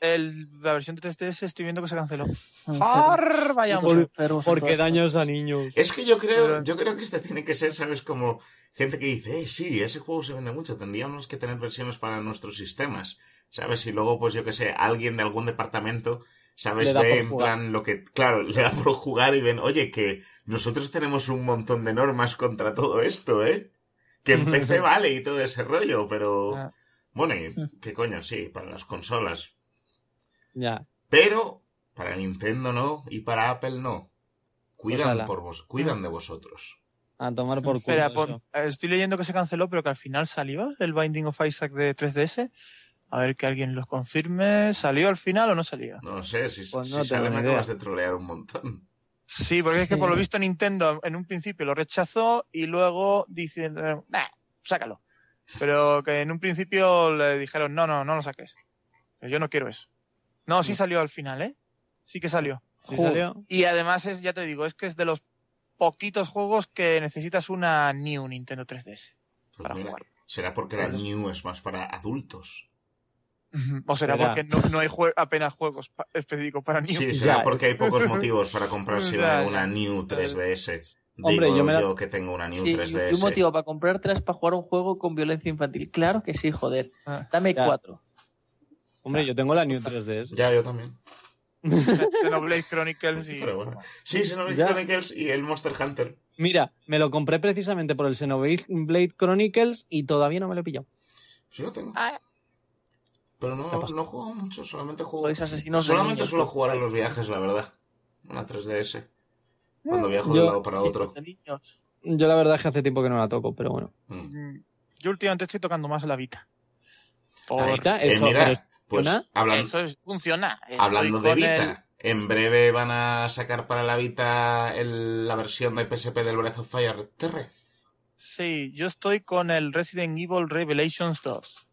El, la versión de 3DS estoy viendo que se canceló. Enfermos. ¡Ar! Vaya Putos hombre. enfermos en Porque daños a niños. Es que yo creo, yo creo que este tiene que ser, ¿sabes? Como gente que dice, eh, sí, ese juego se vende mucho, tendríamos que tener versiones para nuestros sistemas, ¿sabes? Y luego, pues yo que sé, alguien de algún departamento, ¿sabes? Ve por en jugar. plan lo que, claro, *laughs* le da por jugar y ven, oye, que nosotros tenemos un montón de normas contra todo esto, ¿eh? Que en *laughs* PC vale y todo ese rollo, pero... Ah. Bueno, y qué coño, sí, para las consolas. Ya. Pero para Nintendo no y para Apple no. Cuidan, Pues por vos, cuidan de vosotros. A tomar por culo. Espera, por- eso. eh, estoy leyendo que se canceló, pero que al final salió el Binding of Isaac de 3DS. A ver que alguien los confirme. ¿Salió al final o no salió? No lo sé, si, Pues si sale me acabas de trolear un montón. Sí, porque es que por lo *laughs* visto Nintendo en un principio lo rechazó y luego dicen, eh, nah, sácalo. Pero que en un principio le dijeron, no, no, no lo saques. Que yo no quiero eso. No, sí salió al final, ¿eh? Sí que salió. ¿Sí salió? Y además es, ya te digo, es que es de los poquitos juegos que necesitas una New Nintendo 3DS Pues para mira, jugar. será porque la New es más para adultos. O será Será. porque no, no hay jue- apenas juegos pa- específicos para New. Sí, será Ya, porque hay pocos *laughs* motivos para comprarse una. New 3DS. Hombre, Digo yo me la- yo que tengo una New Sí, y- 3DS. y un motivo para comprártelas para jugar un juego con violencia infantil. Claro que sí, joder. Ah. Dame Ya. cuatro. Hombre, yo tengo la New 3DS. Ya, yo también. *laughs* Xenoblade Chronicles y... Pero bueno. Sí, Xenoblade Ya. Chronicles y el Monster Hunter. Mira, me lo compré precisamente por el Xenoblade Chronicles y todavía no me lo he pillado. Sí lo tengo. Ah, Pero no, no juego mucho, solamente juego... Sois asesinos Solamente niños, suelo pues. jugar en los viajes, la verdad. Una 3DS. Cuando viajo de un lado para Sí, otro. de niños. Yo la verdad es que hace tiempo que no la toco, pero bueno. Mm. Mm, Yo últimamente estoy tocando más la Vita. Por- Ahí. Vita, Eh, eso, mira, pero pues Eso es- funciona. Estoy hablando de Vita, el- en breve van a sacar para la Vita el- la versión de PSP del Breath of Fire 3. Sí, yo estoy con el Resident Evil Revelations 2.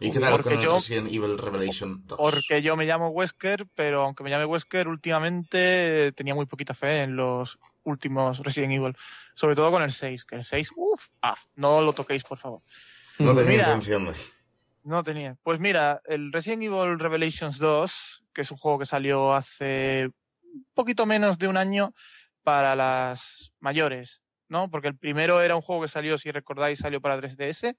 ¿Y qué tal Porque con el yo- Resident Evil Revelation 2? Porque yo me llamo Wesker, pero aunque me llame Wesker, últimamente tenía muy poquita fe en los últimos Resident Evil. Sobre todo con el 6, que el 6, uff, ah, no lo toquéis, por favor. No tenía Mira. intención. No tenía. Pues mira, el Resident Evil Revelations 2, que es un juego que salió hace un poquito menos de un año para las mayores, ¿no? Porque el primero era un juego que salió, si recordáis, salió para 3DS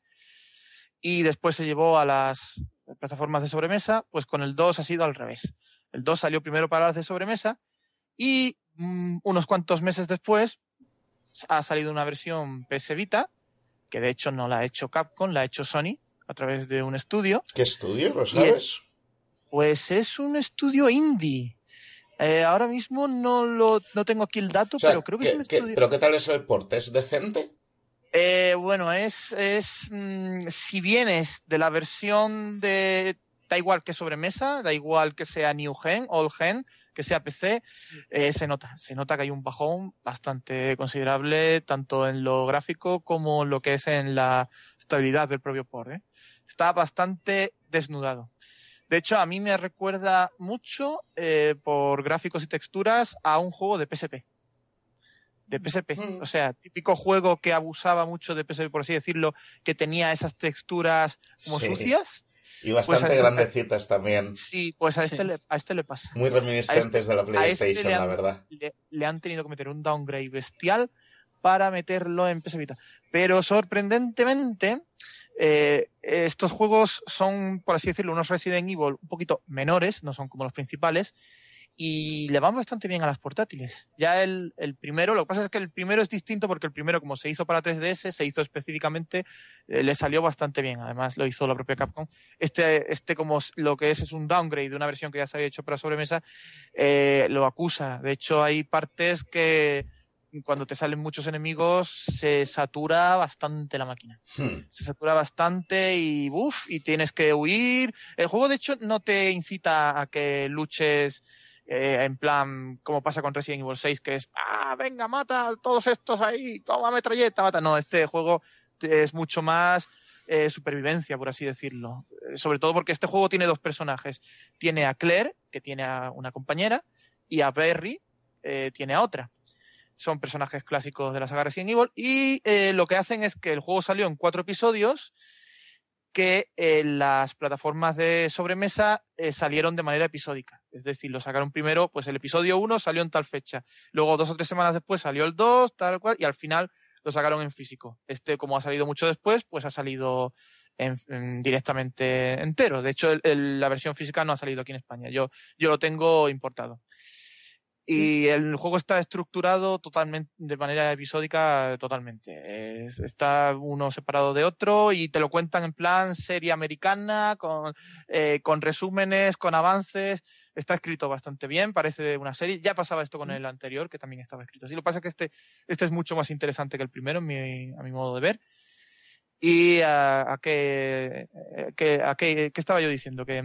y después se llevó a las plataformas de sobremesa, pues con el 2 ha sido al revés. El 2 salió primero para las de sobremesa y mm, unos cuantos meses después ha salido una versión PS Vita, que de hecho no la ha hecho Capcom, la ha hecho Sony a través de un estudio. ¿Qué estudio? ¿Lo sabes? Pues es un estudio indie. Eh, ahora mismo no lo no tengo aquí el dato, O sea, pero creo que ¿qué- es un estudio. ¿Pero qué tal es el port? ¿Es decente? Eh, bueno, es, es mm, si vienes de la versión de da igual que sobremesa, da igual que sea New Gen, Old Gen, que sea PC, eh, se nota, se nota que hay un bajón bastante considerable tanto en lo gráfico como en lo que es en la estabilidad del propio port. ¿eh? Está bastante desnudado. De hecho, a mí me recuerda mucho eh, por gráficos y texturas a un juego de PSP. de PSP. Mm. O sea, típico juego que abusaba mucho de PSP, por así decirlo, que tenía esas texturas como Sí. sucias. Y bastante Pues a este- grandecitas también. Sí, pues a este, Sí. le, a este le pasa. Muy reminiscentes de la a este PlayStation, han- la verdad. Le, le han tenido que meter un downgrade bestial para meterlo en PS Vita. Pero sorprendentemente, eh, estos juegos son, por así decirlo, unos Resident Evil un poquito menores, no son como los principales, y le van bastante bien a las portátiles. Ya el, el primero, lo que pasa es que el primero es distinto porque el primero, como se hizo para 3DS, se hizo específicamente, eh, le salió bastante bien. Además, lo hizo la propia Capcom. Este, este como lo que es, es un downgrade de una versión que ya se había hecho para sobremesa, eh, lo acusa. De hecho, hay partes que cuando te salen muchos enemigos se satura bastante la máquina Hmm. se satura bastante y uff, y tienes que huir. El juego, de hecho, no te incita a que luches eh, en plan, como pasa con Resident Evil 6, que es, ah, venga, mata a todos estos ahí, toma metralleta, mata. No, este juego es mucho más eh, supervivencia, por así decirlo. Eh, sobre todo porque este juego tiene dos personajes. Tiene a Claire, que tiene a una compañera, y a Berry, eh, tiene a otra son personajes clásicos de la saga Resident Evil y eh, lo que hacen es que el juego salió en cuatro episodios que en las plataformas de sobremesa eh, salieron de manera episódica. Es decir, lo sacaron primero, pues el episodio 1 salió en tal fecha, luego dos o tres semanas después salió el 2, tal cual, y al final lo sacaron en físico. Este, como ha salido mucho después, pues ha salido en- en- directamente entero. De hecho, la versión física no ha salido aquí en España. Yo, yo lo tengo importado. Y el juego está estructurado totalmente, de manera episódica totalmente. Es- está uno separado de otro y te lo cuentan en plan serie americana, con, eh, con resúmenes, con avances. Está escrito bastante bien, parece una serie. Ya pasaba esto con el anterior, que también estaba escrito así. Lo que pasa es que este, este es mucho más interesante que el primero, mi- a mi modo de ver. ¿Y a, a qué, eh, que- a qué, qué estaba yo diciendo? Que,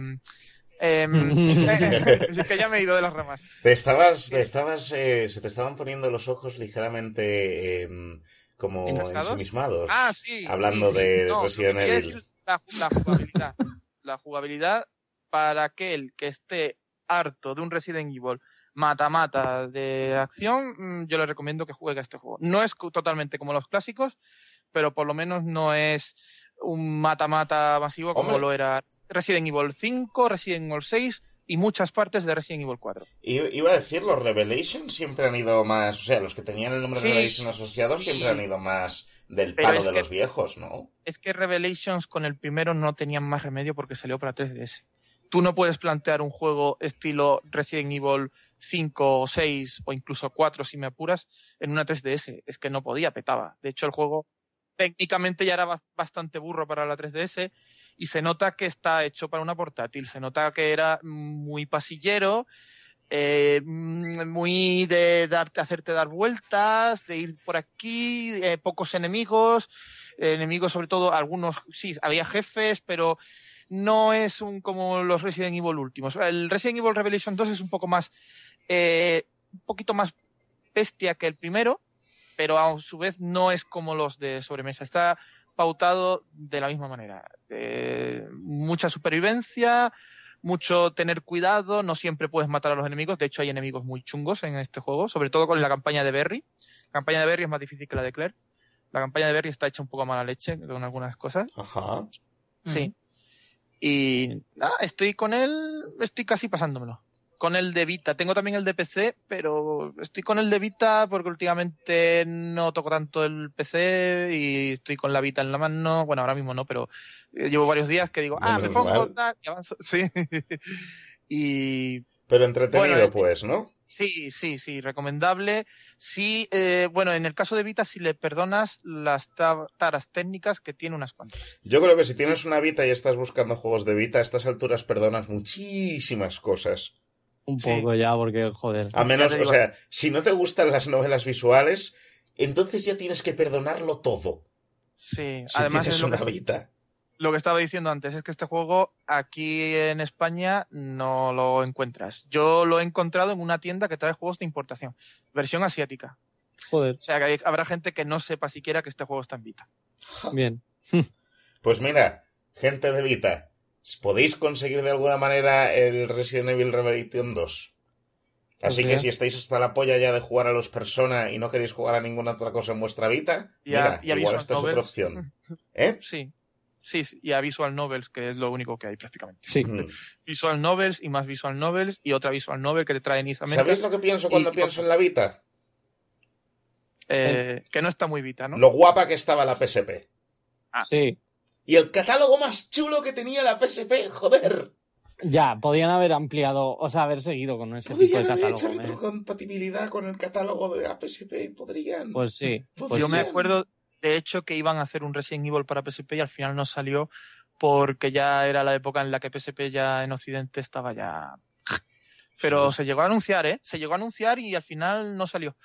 mm, em, *laughs* que ya me he ido de las ramas. Te estabas, te estabas, eh, se te estaban poniendo los ojos ligeramente em, como ensimismados. Ah, sí. Hablando sí, sí. de No, Resident Evil. La, la jugabilidad. la jugabilidad para aquel que esté harto de un Resident Evil mata-mata de acción, mm, yo le recomiendo que juegue a este juego. No es totalmente como los clásicos, pero por lo menos no es un mata-mata masivo como Hombre. lo era Resident Evil 5, Resident Evil 6 y muchas partes de Resident Evil 4. I- Iba a decir, los Revelations siempre han ido más, o sea, los que tenían el nombre Sí, de Revelation asociado sí. siempre han ido más del Pero palo de que- los viejos, ¿no? es que Revelations con el primero no tenían más remedio porque salió para 3DS. Tú no puedes plantear un juego estilo Resident Evil 5 o 6 o incluso 4 si me apuras en una 3DS. Es que no podía, petaba. De hecho, el juego técnicamente ya era bas- bastante burro para la 3DS y se nota que está hecho para una portátil. Se nota que era muy pasillero, eh, mm, muy de darte, hacerte dar vueltas, de ir por aquí, eh, pocos enemigos, enemigos sobre todo, algunos, sí, había jefes, pero no es un como los Resident Evil últimos. El Resident Evil Revelation 2 es un poco más, eh, un poquito más bestia que el primero, pero a su vez no es como los de sobremesa. Está pautado de la misma manera. Eh, mucha supervivencia, mucho tener cuidado, no siempre puedes matar a los enemigos, de hecho hay enemigos muy chungos en este juego, sobre todo con la campaña de Berry. La campaña de Berry es más difícil que la de Claire. La campaña de Berry está hecha un poco a mala leche con algunas cosas. Ajá. Sí. Y estoy con él, estoy casi pasándomelo. Con el de Vita. Tengo también el de PC, pero estoy con el de Vita porque últimamente no toco tanto el PC y estoy con la Vita en la mano. Bueno, ahora mismo no, pero eh, llevo varios días que digo, ah, me pongo tal, y avanzo. *laughs* Sí. y Pero entretenido, Bueno, pues, ¿no? Sí, sí, sí, recomendable. Sí, eh, bueno, en el caso de Vita, si le perdonas las ta- taras técnicas, que tiene unas cuantas. Yo creo que si tienes una Vita y estás buscando juegos de Vita, a estas alturas perdonas muchísimas cosas. Un Sí. poco ya, porque, joder. A menos, o sea, si no te gustan las novelas visuales, entonces ya tienes que perdonarlo todo. Sí, Si además tienes es lo una que, Vita. lo que estaba diciendo antes, es que este juego aquí en España no lo encuentras. Yo lo he encontrado en una tienda que trae juegos de importación, versión asiática. Joder, O sea, que hay- habrá gente que no sepa siquiera que este juego está en Vita. bien. Pues mira, gente de Vita, ¿podéis conseguir de alguna manera el Resident Evil Revelation 2? Así que si estáis hasta la polla ya de jugar a los Persona y no queréis jugar a ninguna otra cosa en vuestra vida, Y a- mira, y a igual Visual esta es otra Novels. opción. *laughs* ¿Eh? Sí. Sí, sí, y a Visual Novels, que es lo único que hay prácticamente. Sí. Mm. *laughs* Visual Novels y más Visual Novels y otra Visual Novel que te trae Nice America, ¿Sabéis lo que pienso cuando Y- pienso en la Vita? eh, que no está muy vita, ¿no? Lo guapa que estaba la PSP. Ah, Sí. Y el catálogo más chulo que tenía la PSP, joder. Ya, podían haber ampliado, o sea, haber seguido con ese tipo de Podrían haber hecho catálogo. ¿eh? retrocompatibilidad con el catálogo de la PSP, podrían. Pues sí. Pues Pues Yo me acuerdo, de hecho, que iban a hacer un Resident Evil para PSP y al final no salió porque ya era la época en la que PSP ya en Occidente estaba ya... Pero Sí. se llegó a anunciar, ¿eh? Se llegó a anunciar y al final no salió.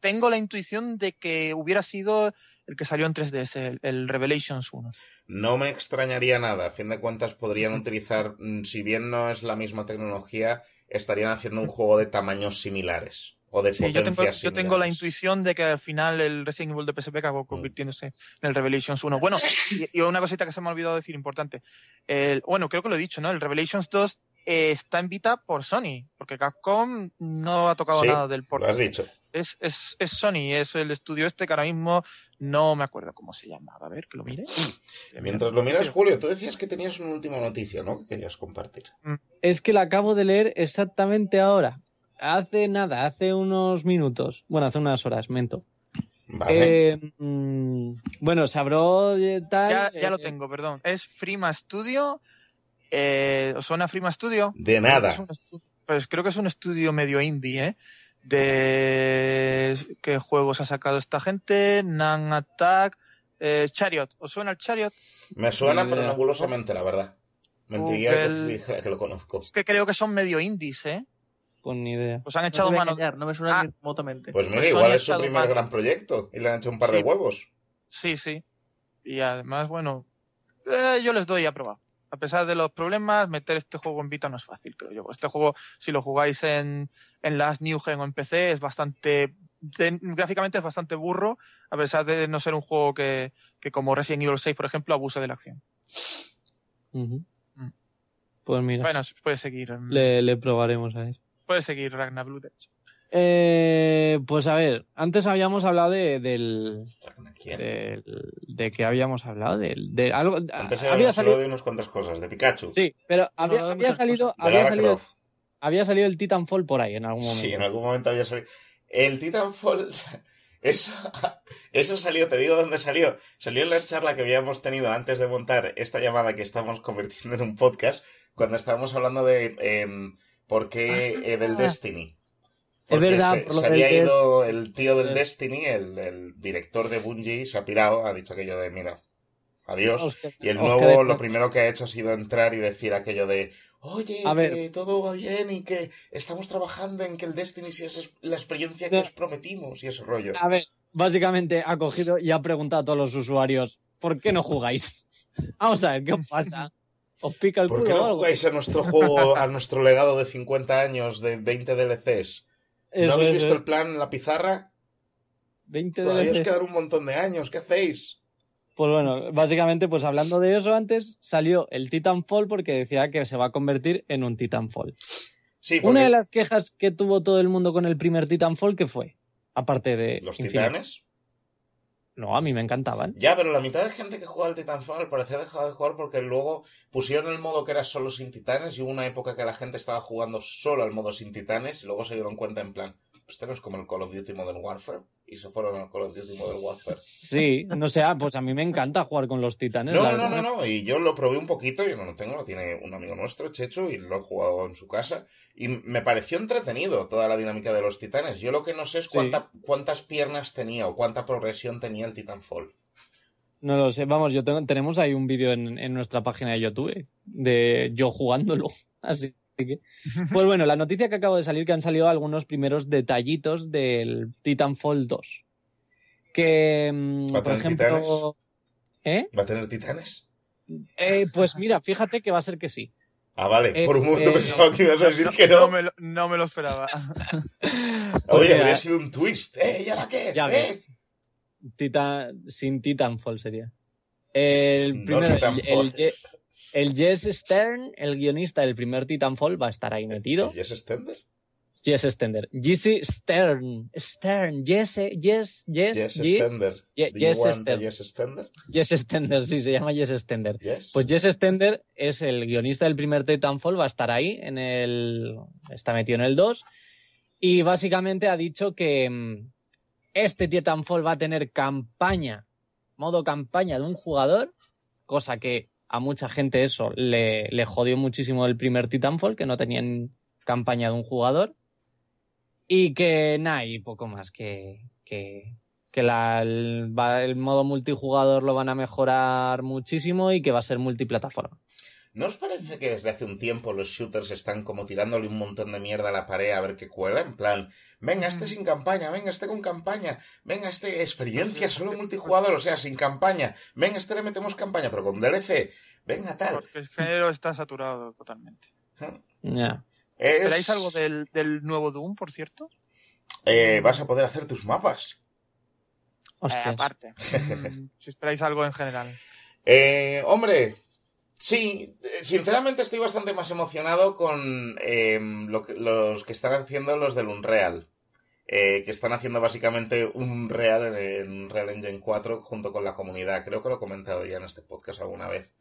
tengo la intuición de que hubiera sido el que salió en 3DS, el, el Revelations 1. No me extrañaría nada. A fin de cuentas, podrían utilizar, mm, si bien no es la misma tecnología, estarían haciendo un juego de tamaños similares. O de Sí, yo tengo, yo tengo la intuición de que al final el Resident Evil de PSP acabó convirtiéndose en el Revelations 1. Bueno, y, y una cosita que se me ha olvidado decir importante. El, bueno, creo que lo he dicho, ¿no? El Revelations 2 eh, está en Vita por Sony, porque Capcom no ha tocado Sí, nada del port. Lo has dicho. Es, es, es Sony, es el estudio este que ahora mismo no me acuerdo cómo se llamaba. A ver, que lo mire. Mientras lo miras, Julio, tú decías que tenías una última noticia, ¿no? Que querías compartir. Es que la acabo de leer exactamente ahora. Hace nada, hace unos minutos. Bueno, hace unas horas, mento. Vale. Eh, mm, bueno, de tal. Ya, ya lo eh, tengo, perdón. Es Frima Studio. Eh, ¿Os suena Frima Studio? de nada. Pues creo que es un estudio medio indie, ¿eh? De qué juegos ha sacado esta gente, Nan Attack, eh, Chariot. ¿Os suena el Chariot? Me suena, pero nebulosamente, la verdad. Mentiría que lo conozco. Es que creo que son medio indies, ¿eh? Pues ni idea. Pues han No echado a mano. no me suena Ah. ni remotamente. Pues mira, Pues igual es su primer mano. gran proyecto y le han hecho un par de huevos. Sí, sí. Y además, bueno, eh, yo les doy a probar. A pesar de los problemas, meter este juego en Vita no es fácil, creo yo. Este juego, si lo jugáis en, en las New Gen o en PC, es bastante. de- gráficamente es bastante burro, a pesar de no ser un juego que, que como Resident Evil 6, por ejemplo, abuse de la acción. Mm. Pues mira, Bueno, puede seguir. mm, le, le probaremos a ver. Puede seguir Ragnar Blue, de hecho. Eh, pues a ver, antes habíamos hablado de, del, de que habíamos hablado del, de algo. Antes había habíamos hablado salido. de unas cuantas cosas, de Pikachu. Sí, pero había, no, salido, había salido, había salido el Titanfall por ahí en algún momento. Sí, en algún momento había salido. El Titanfall. *laughs* Eso, eso salió, te digo dónde salió. Salió en la charla que habíamos tenido antes de montar esta llamada que estamos convirtiendo en un podcast, cuando estábamos hablando de em, por qué eh, del Destiny. Porque verdad, se, por lo se del había ido el tío del. Destiny, el, el director de Bungie, se ha pirado, ha dicho aquello de, mira, adiós. Os- Y el os nuevo quedé- lo primero que ha hecho ha sido entrar y decir aquello de, oye, A ver. que todo va bien y que estamos trabajando en que el Destiny sea es la experiencia que No. os prometimos y ese rollo. A ver, básicamente ha cogido y ha preguntado a todos los usuarios, ¿por qué no jugáis? *laughs* Vamos a ver, ¿qué os pasa? ¿Os pica el ¿Por culo qué no jugáis a nuestro juego, a nuestro legado de 50 años de 20 DLCs? ¿No habéis visto el plan en la pizarra? 20 Todavía os quedan un montón de años, ¿qué hacéis? Pues bueno, básicamente, pues hablando de eso antes, salió el Titanfall porque decía que se va a convertir en un Titanfall. Sí, porque Una de las quejas que tuvo todo el mundo con el primer Titanfall, ¿qué fue? Aparte de... los Infinite. titanes. No, a mí me encantaban. Ya, pero la mitad de gente que juega al Titanfall al parecer dejaba de jugar porque luego pusieron el modo que era solo sin titanes y hubo una época que la gente estaba jugando solo al modo sin titanes y luego se dieron cuenta en plan, pues esto no es como el Call of Duty Modern Warfare y se fueron al Call of Duty Modern Warfare. Sí, no sé, ah, pues a mí me encanta jugar con los titanes. No, no, no, no, y yo lo probé un poquito, yo no lo tengo, lo tiene un amigo nuestro, Checho, y lo he jugado en su casa, y me pareció entretenido toda la dinámica de los titanes. Yo lo que no sé es Sí. cuánta, cuántas piernas tenía o cuánta progresión tenía el Titanfall. No lo sé, vamos, yo tengo, tenemos ahí un vídeo en, en nuestra página de YouTube de yo jugándolo. *laughs* Así. Pues bueno, la noticia que acabo de salir que han salido algunos primeros detallitos del Titanfall 2. Que, mm, ¿Va a por tener ejemplo. ¿Eh? ¿Va a tener titanes? Eh, Pues mira, fíjate que va a ser que sí. Ah, vale, Eh, por un momento eh, pensaba que ibas a decir que no. No me lo, no me lo esperaba. *laughs* Oye, Porque, habría sido un twist, ¿eh? ¿Y ahora qué? Ya ¿Eh? ves. Tita- sin Titanfall sería. El No primero, el, Titanfall. el Ye- el Jess Stern, el guionista del primer Titanfall, va a estar ahí metido. ¿Y es Stender? Jess Stender. Jesse Stern. Stern. Jess, Jess, Jess, Jess, Stender. A Stender. Yes Stender? Jess Stender, sí, se llama Jess Stender. Yes. Pues Jess Stender es el guionista del primer Titanfall, va a estar ahí, en el, está metido en el 2, y básicamente ha dicho que mm, este Titanfall va a tener campaña, modo campaña de un jugador, cosa que a mucha gente eso le, le jodió muchísimo el primer Titanfall, que no tenían campaña de un jugador, y que nada, y poco más, que, que, que la- el, modo multijugador lo van a mejorar muchísimo y que va a ser multiplataforma. ¿No os parece que desde hace un tiempo los shooters están como tirándole un montón de mierda a la pared a ver qué cuela? En plan, venga, este sin campaña, venga, este con campaña, venga, este experiencia solo multijugador, o sea, sin campaña, venga, este le metemos campaña, pero con DLC, venga, tal. Porque el género está saturado totalmente. Es- ¿Esperáis algo del, del nuevo Doom, por cierto? Eh, vas a poder hacer tus mapas. Eh, aparte. *laughs* Mm, si esperáis algo en general. Eh, hombre, sí, eh, sinceramente estoy bastante más emocionado con eh, lo que- los que están haciendo los del Unreal. Eh, que están haciendo básicamente un Real en Unreal Engine 4 junto con la comunidad. Creo que lo he comentado ya en este podcast alguna vez.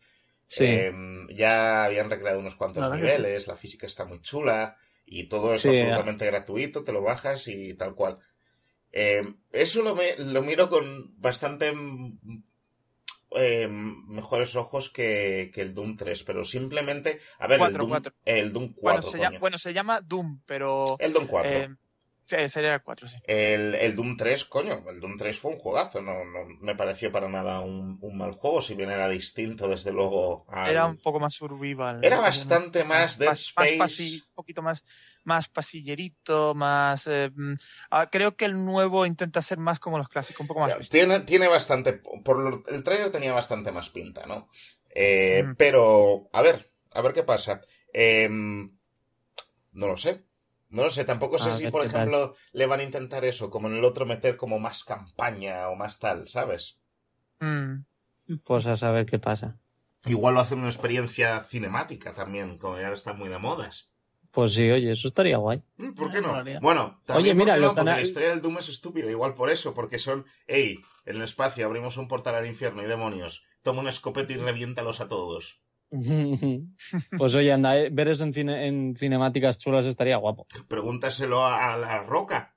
Sí. Eh, ya habían recreado unos cuantos La niveles, la física está muy chula y todo es Sí, absolutamente gratuito, te lo bajas y tal cual. Eh, eso lo, me- lo miro con bastante eh, mejores ojos que, que el Doom 3, pero simplemente... A ver, el, Doom, cuatro. el Doom 4, Bueno se, coño. llama, bueno, se llama Doom, pero. El Doom 4. eh, sí, sería el 4, sí. El, el Doom 3, coño, el Doom 3 fue un juegazo, no, no me pareció para nada un, un mal juego, si bien era distinto desde luego al... Era un poco más survival. Era ¿no? bastante más Dead más, Space. más un poquito más, más pasillerito, más. eh, mm, ah, creo que el nuevo intenta ser más como los clásicos, un poco más. Ya. Tiene, tiene bastante. Por lo- el trailer tenía bastante más pinta, ¿no? Eh, Mm. Pero, a ver, a ver qué pasa. Eh, no lo sé. No lo sé, tampoco sé A si, por tal. ejemplo, le van a intentar eso, como en el otro meter como más campaña o más tal, ¿sabes? Mm. Pues a saber qué pasa. Igual lo hacen una experiencia cinemática también, como ya están muy de modas. Pues sí, oye, eso estaría guay. Mm, ¿Por qué no? Bueno, también Oye, mira, porque a- la historia del Doom es estúpida, igual por eso, porque son, hey, en el espacio abrimos un portal al infierno y demonios, toma una escopeta y reviéntalos a todos. *laughs* pues oye, anda, eh, ver eso en, cine- en cinemáticas chulas estaría guapo. Pregúntaselo a, a la roca.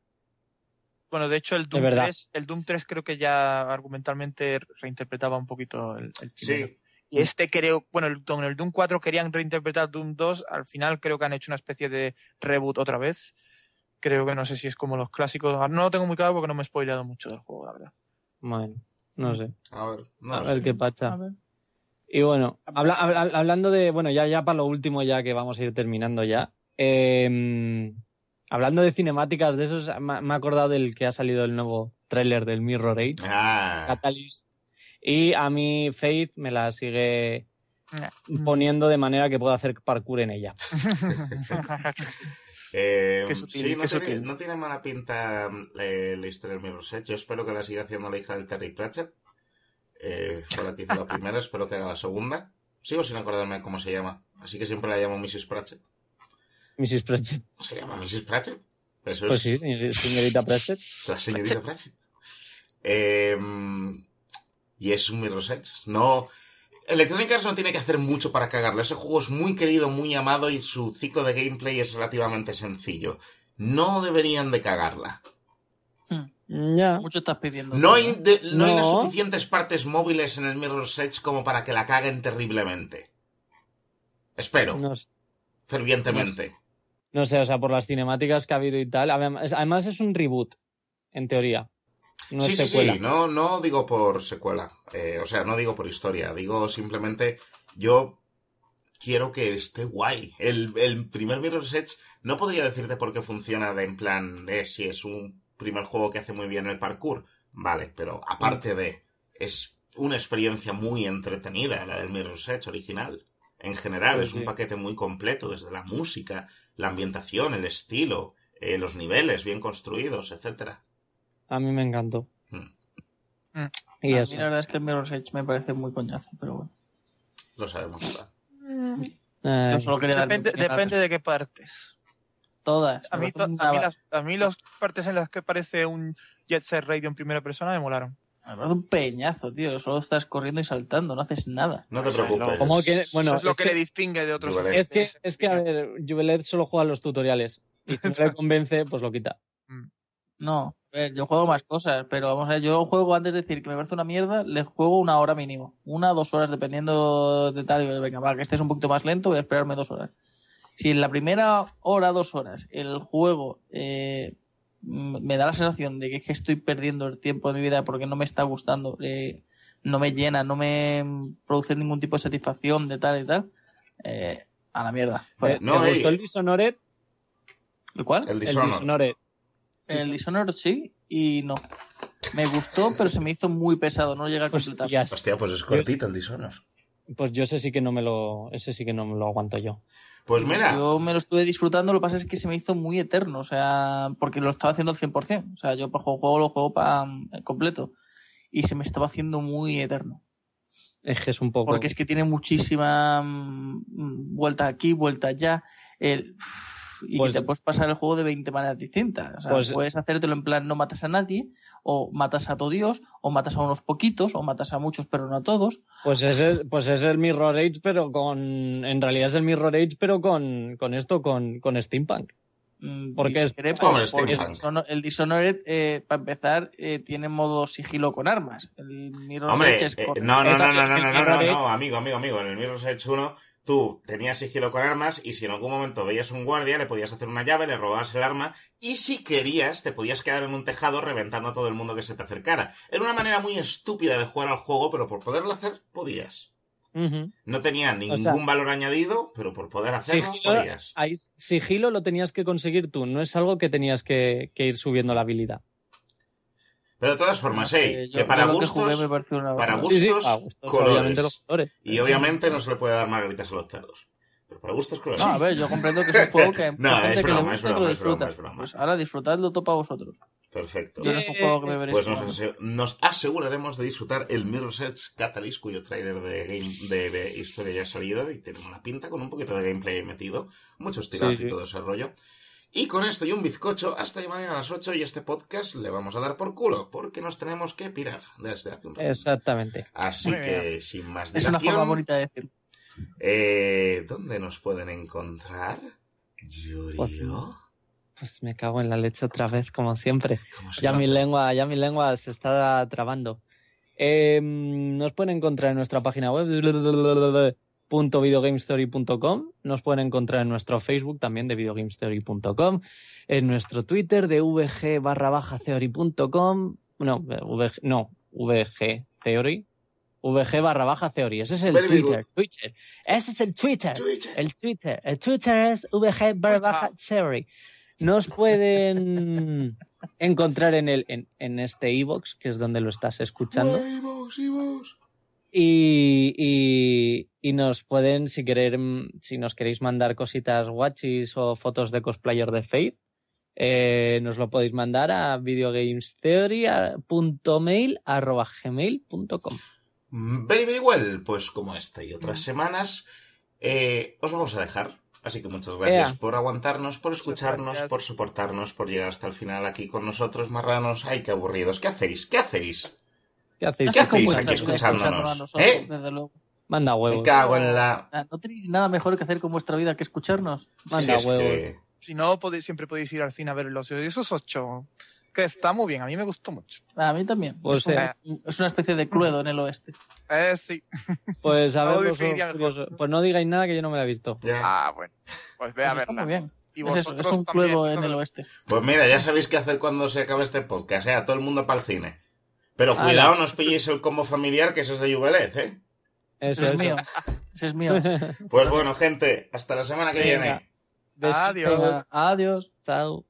Bueno, de hecho, el Doom, verdad. 3, el Doom 3 creo que ya argumentalmente reinterpretaba un poquito el, el primero. Sí, Y este creo, bueno, el, con el Doom 4 querían reinterpretar Doom 2, al final creo que han hecho una especie de reboot otra vez. Creo que no sé si es como los clásicos. Ah, No lo tengo muy claro porque no me he spoileado mucho del juego, la verdad. Bueno, no sé. a ver, no A ver qué pacha. Y bueno, habla- habla- hablando de, bueno, ya, ya para lo último, ya que vamos a ir terminando ya. eh, hablando de cinemáticas de esos, me, me he acordado del que ha salido el nuevo tráiler del Mirror Age, Ah, Catalyst. Y a mí Faith me la sigue Mm. poniendo de manera que pueda hacer parkour en ella. *laughs* eh, Qué sutil, sí, no qué tiene, no tiene mala pinta eh, la historia del Mirror's Edge. Yo espero que la siga haciendo la hija del Terry Pratchett. Eh, fue la que hizo la *laughs* primera, espero que haga la segunda. Sigo sin acordarme cómo se llama, así que siempre la llamo Mrs. Pratchett. Mrs. Pratchett. ¿Se llama Mrs. Pratchett? Eso Pues es, sí, señor- señorita Pratchett. *laughs* la señorita Pratchett. Eh, y es un Mirror's Edge. No, Electronic Arts no tiene que hacer mucho para cagarla. Ese juego es muy querido, muy amado y su ciclo de gameplay es relativamente sencillo. No deberían de cagarla. Ya. Mucho estás pidiendo. No hay, de- no hay las suficientes partes móviles en el Mirror's Edge como para que la caguen terriblemente. Espero, No, fervientemente. no sé, o sea, por las cinemáticas que ha habido y tal. Además, es un reboot, en teoría. No sí, es sí, secuela. sí, no, no digo por secuela, eh, o sea, no digo por historia, digo simplemente yo quiero que esté guay. El, el primer Mirror's Edge no podría decirte por qué funciona de en plan, eh, si es un primer juego que hace muy bien el parkour, vale, pero aparte de, es una experiencia muy entretenida la del Mirror's Edge original. En general, Sí, es un sí. paquete muy completo, desde la música, la ambientación, el estilo, eh, los niveles bien construidos, etcétera. A mí me encantó. Mm. Mm. Y a eso. mí la verdad es que el Mirror's Edge me parece muy coñazo, pero bueno. Lo sabemos. ¿verdad? Yo solo quería dar mi Depende, opinión al depende de qué partes. Todas. A mí, to- a mí las, a mí las partes en las que parece un Jet Set Radio en primera persona me molaron. me parece un peñazo, tío. Solo estás corriendo y saltando, no haces nada. No te O preocupes. Como que, bueno, Eso es lo es que, que- le distingue de otros. Es que, es que, a ver, Juvelet solo juega los tutoriales. Y si no le *laughs* convence, pues lo quita. No, a ver, yo juego más cosas, pero vamos a ver, yo juego antes de decir que me parece una mierda, le juego una hora mínimo. Una, dos horas, dependiendo de tal. y de, Venga, va, que este es un poquito más lento, voy a esperarme dos horas. Si en la primera hora, dos horas, el juego eh, me da la sensación de que, es que estoy perdiendo el tiempo de mi vida porque no me está gustando, eh, no me llena, no me produce ningún tipo de satisfacción de tal y tal, eh, a la mierda. Fuera. ¿Te, No, te ey. gustó el Dishonored? ¿El cuál? El El Dishonored. Dishonored. El Dishonored sí y no. Me gustó, pero se me hizo muy pesado, no llega a completar. Hostias. Hostia, pues es cortito el Dishonored. Pues yo ese sí que no me lo, ese sí que no me lo aguanto yo. Pues mira, Yo me lo estuve disfrutando, lo que pasa es que se me hizo muy eterno, o sea, porque lo estaba haciendo al 100%. O sea, yo para juego, juego lo juego para completo. Y se me estaba haciendo muy eterno. Es que es un poco. Porque es que tiene muchísima mm, vuelta aquí, vuelta allá. El, y Pues- que te puedes pasar el juego de 20 maneras distintas. O sea, Pues- puedes hacértelo en plan no matas a nadie, o matas a todo Dios, o matas a unos poquitos, o matas a muchos pero no a todos. Pues es el, pues es el Mirror Age, pero con. En realidad es el Mirror Age, pero con, con esto, con, con Steampunk. Mm, Porque es- porque Steampunk. el Dishonor- el Dishonored, eh, para empezar, eh, tiene modo sigilo con armas. El Mirror's Hombre, Edge es eh, no, no, es- no, no, no, no, no, Mirror no, amigo, amigo, amigo. En el Mirror's Edge 1 tú tenías sigilo con armas y si en algún momento veías un guardia le podías hacer una llave, le robabas el arma y si querías te podías quedar en un tejado reventando a todo el mundo que se te acercara. Era una manera muy estúpida de jugar al juego, pero por poderlo hacer podías. No tenía ningún sea, valor añadido, pero por poder hacerlo Sigilo, podías. ahí, sigilo lo tenías que conseguir tú, no es algo que tenías que, que ir subiendo la habilidad. Pero de todas formas, no hey, yo- que para que gustos, jugué una para gustos, Sí, sí, gustos, colores. obviamente los colores. y obviamente no se le puede dar margaritas a los cerdos. Pero para gustos, colores. No, a ver, yo comprendo que es un juego que *laughs* No, gente es que le broma, es gusta y que broma, lo es broma, disfruta. es broma. Pues ahora disfrutadlo todo para vosotros. Perfecto. Yo no es un juego que me veréis Pues nos, nos aseguraremos de disfrutar el Mirror's Edge Catalyst, cuyo trailer de, game, de, de historia ya ha salido y tiene una pinta con un poquito de gameplay metido, mucho estirazo Sí, sí. y todo ese rollo. Y con esto y un bizcocho, hasta mañana a las 8 y este podcast le vamos a dar por culo, porque nos tenemos que pirar desde hace un rato. Exactamente. Así Muy que, sin más Es una dilación, forma bonita de decirlo. eh, ¿dónde nos pueden encontrar? Yurio, Pues Pues me cago en la leche otra vez, como siempre. ¿Cómo se Ya llama? mi lengua, ya mi lengua se está trabando. Eh, nos pueden encontrar en nuestra página web www.videogamestory.com. Nos pueden encontrar en nuestro Facebook también de videogamestory.com. En nuestro Twitter de vg barra baja theory.com. No, VG, no, VG Theory. VG barra baja Theory. Ese es el Very Twitter. Twitter. Ese es el Twitter. El Twitter. El Twitter es VG barra baja Theory. Nos pueden *laughs* encontrar en el en, en este iBox, que es donde lo estás escuchando. Ay, vos, y vos. Y, y, y nos pueden, si querer, si nos queréis mandar cositas guachis o fotos de cosplayer de Faith, eh, nos lo podéis mandar a videogamestheory.mail.gmail.com. Very, very well. Pues como esta y otras semanas, eh, os vamos a dejar. Así que muchas gracias por aguantarnos, por escucharnos, por soportarnos, por llegar hasta el final aquí con nosotros, marranos. Ay, qué aburridos. ¿Qué hacéis? ¿Qué hacéis? ¿Qué hacéis? ¿Qué hacéis Como aquí escuchándonos? nosotros, ¿Eh? desde luego. Manda Me huevos. cago en la... Ah, ¿No tenéis nada mejor que hacer con vuestra vida que escucharnos? Manda Si es huevos. que- Si no, podéis, siempre podéis ir al cine a ver los esos ocho. Que está muy bien, a mí me gustó mucho. A mí también. Pues es, un- es una especie de Cluedo en el oeste. Eh, sí. Pues a ver, pues no digáis nada que yo no me la he visto. ya. Ah, bueno. Pues ve a Pues está verla. muy bien. Y Es eso, vosotros es un Cluedo en el oeste. Pues mira, ya sabéis qué hacer cuando se acabe este podcast, ¿eh? A todo el mundo para el cine. Pero Ala. cuidado, no os pilléis el combo familiar, que eso es de Juvelet, ¿eh? Eso, Ese es eso. mío. Ese es mío. Pues bueno, gente, hasta la semana que Venga. viene. Adiós. Venga, adiós. Chao.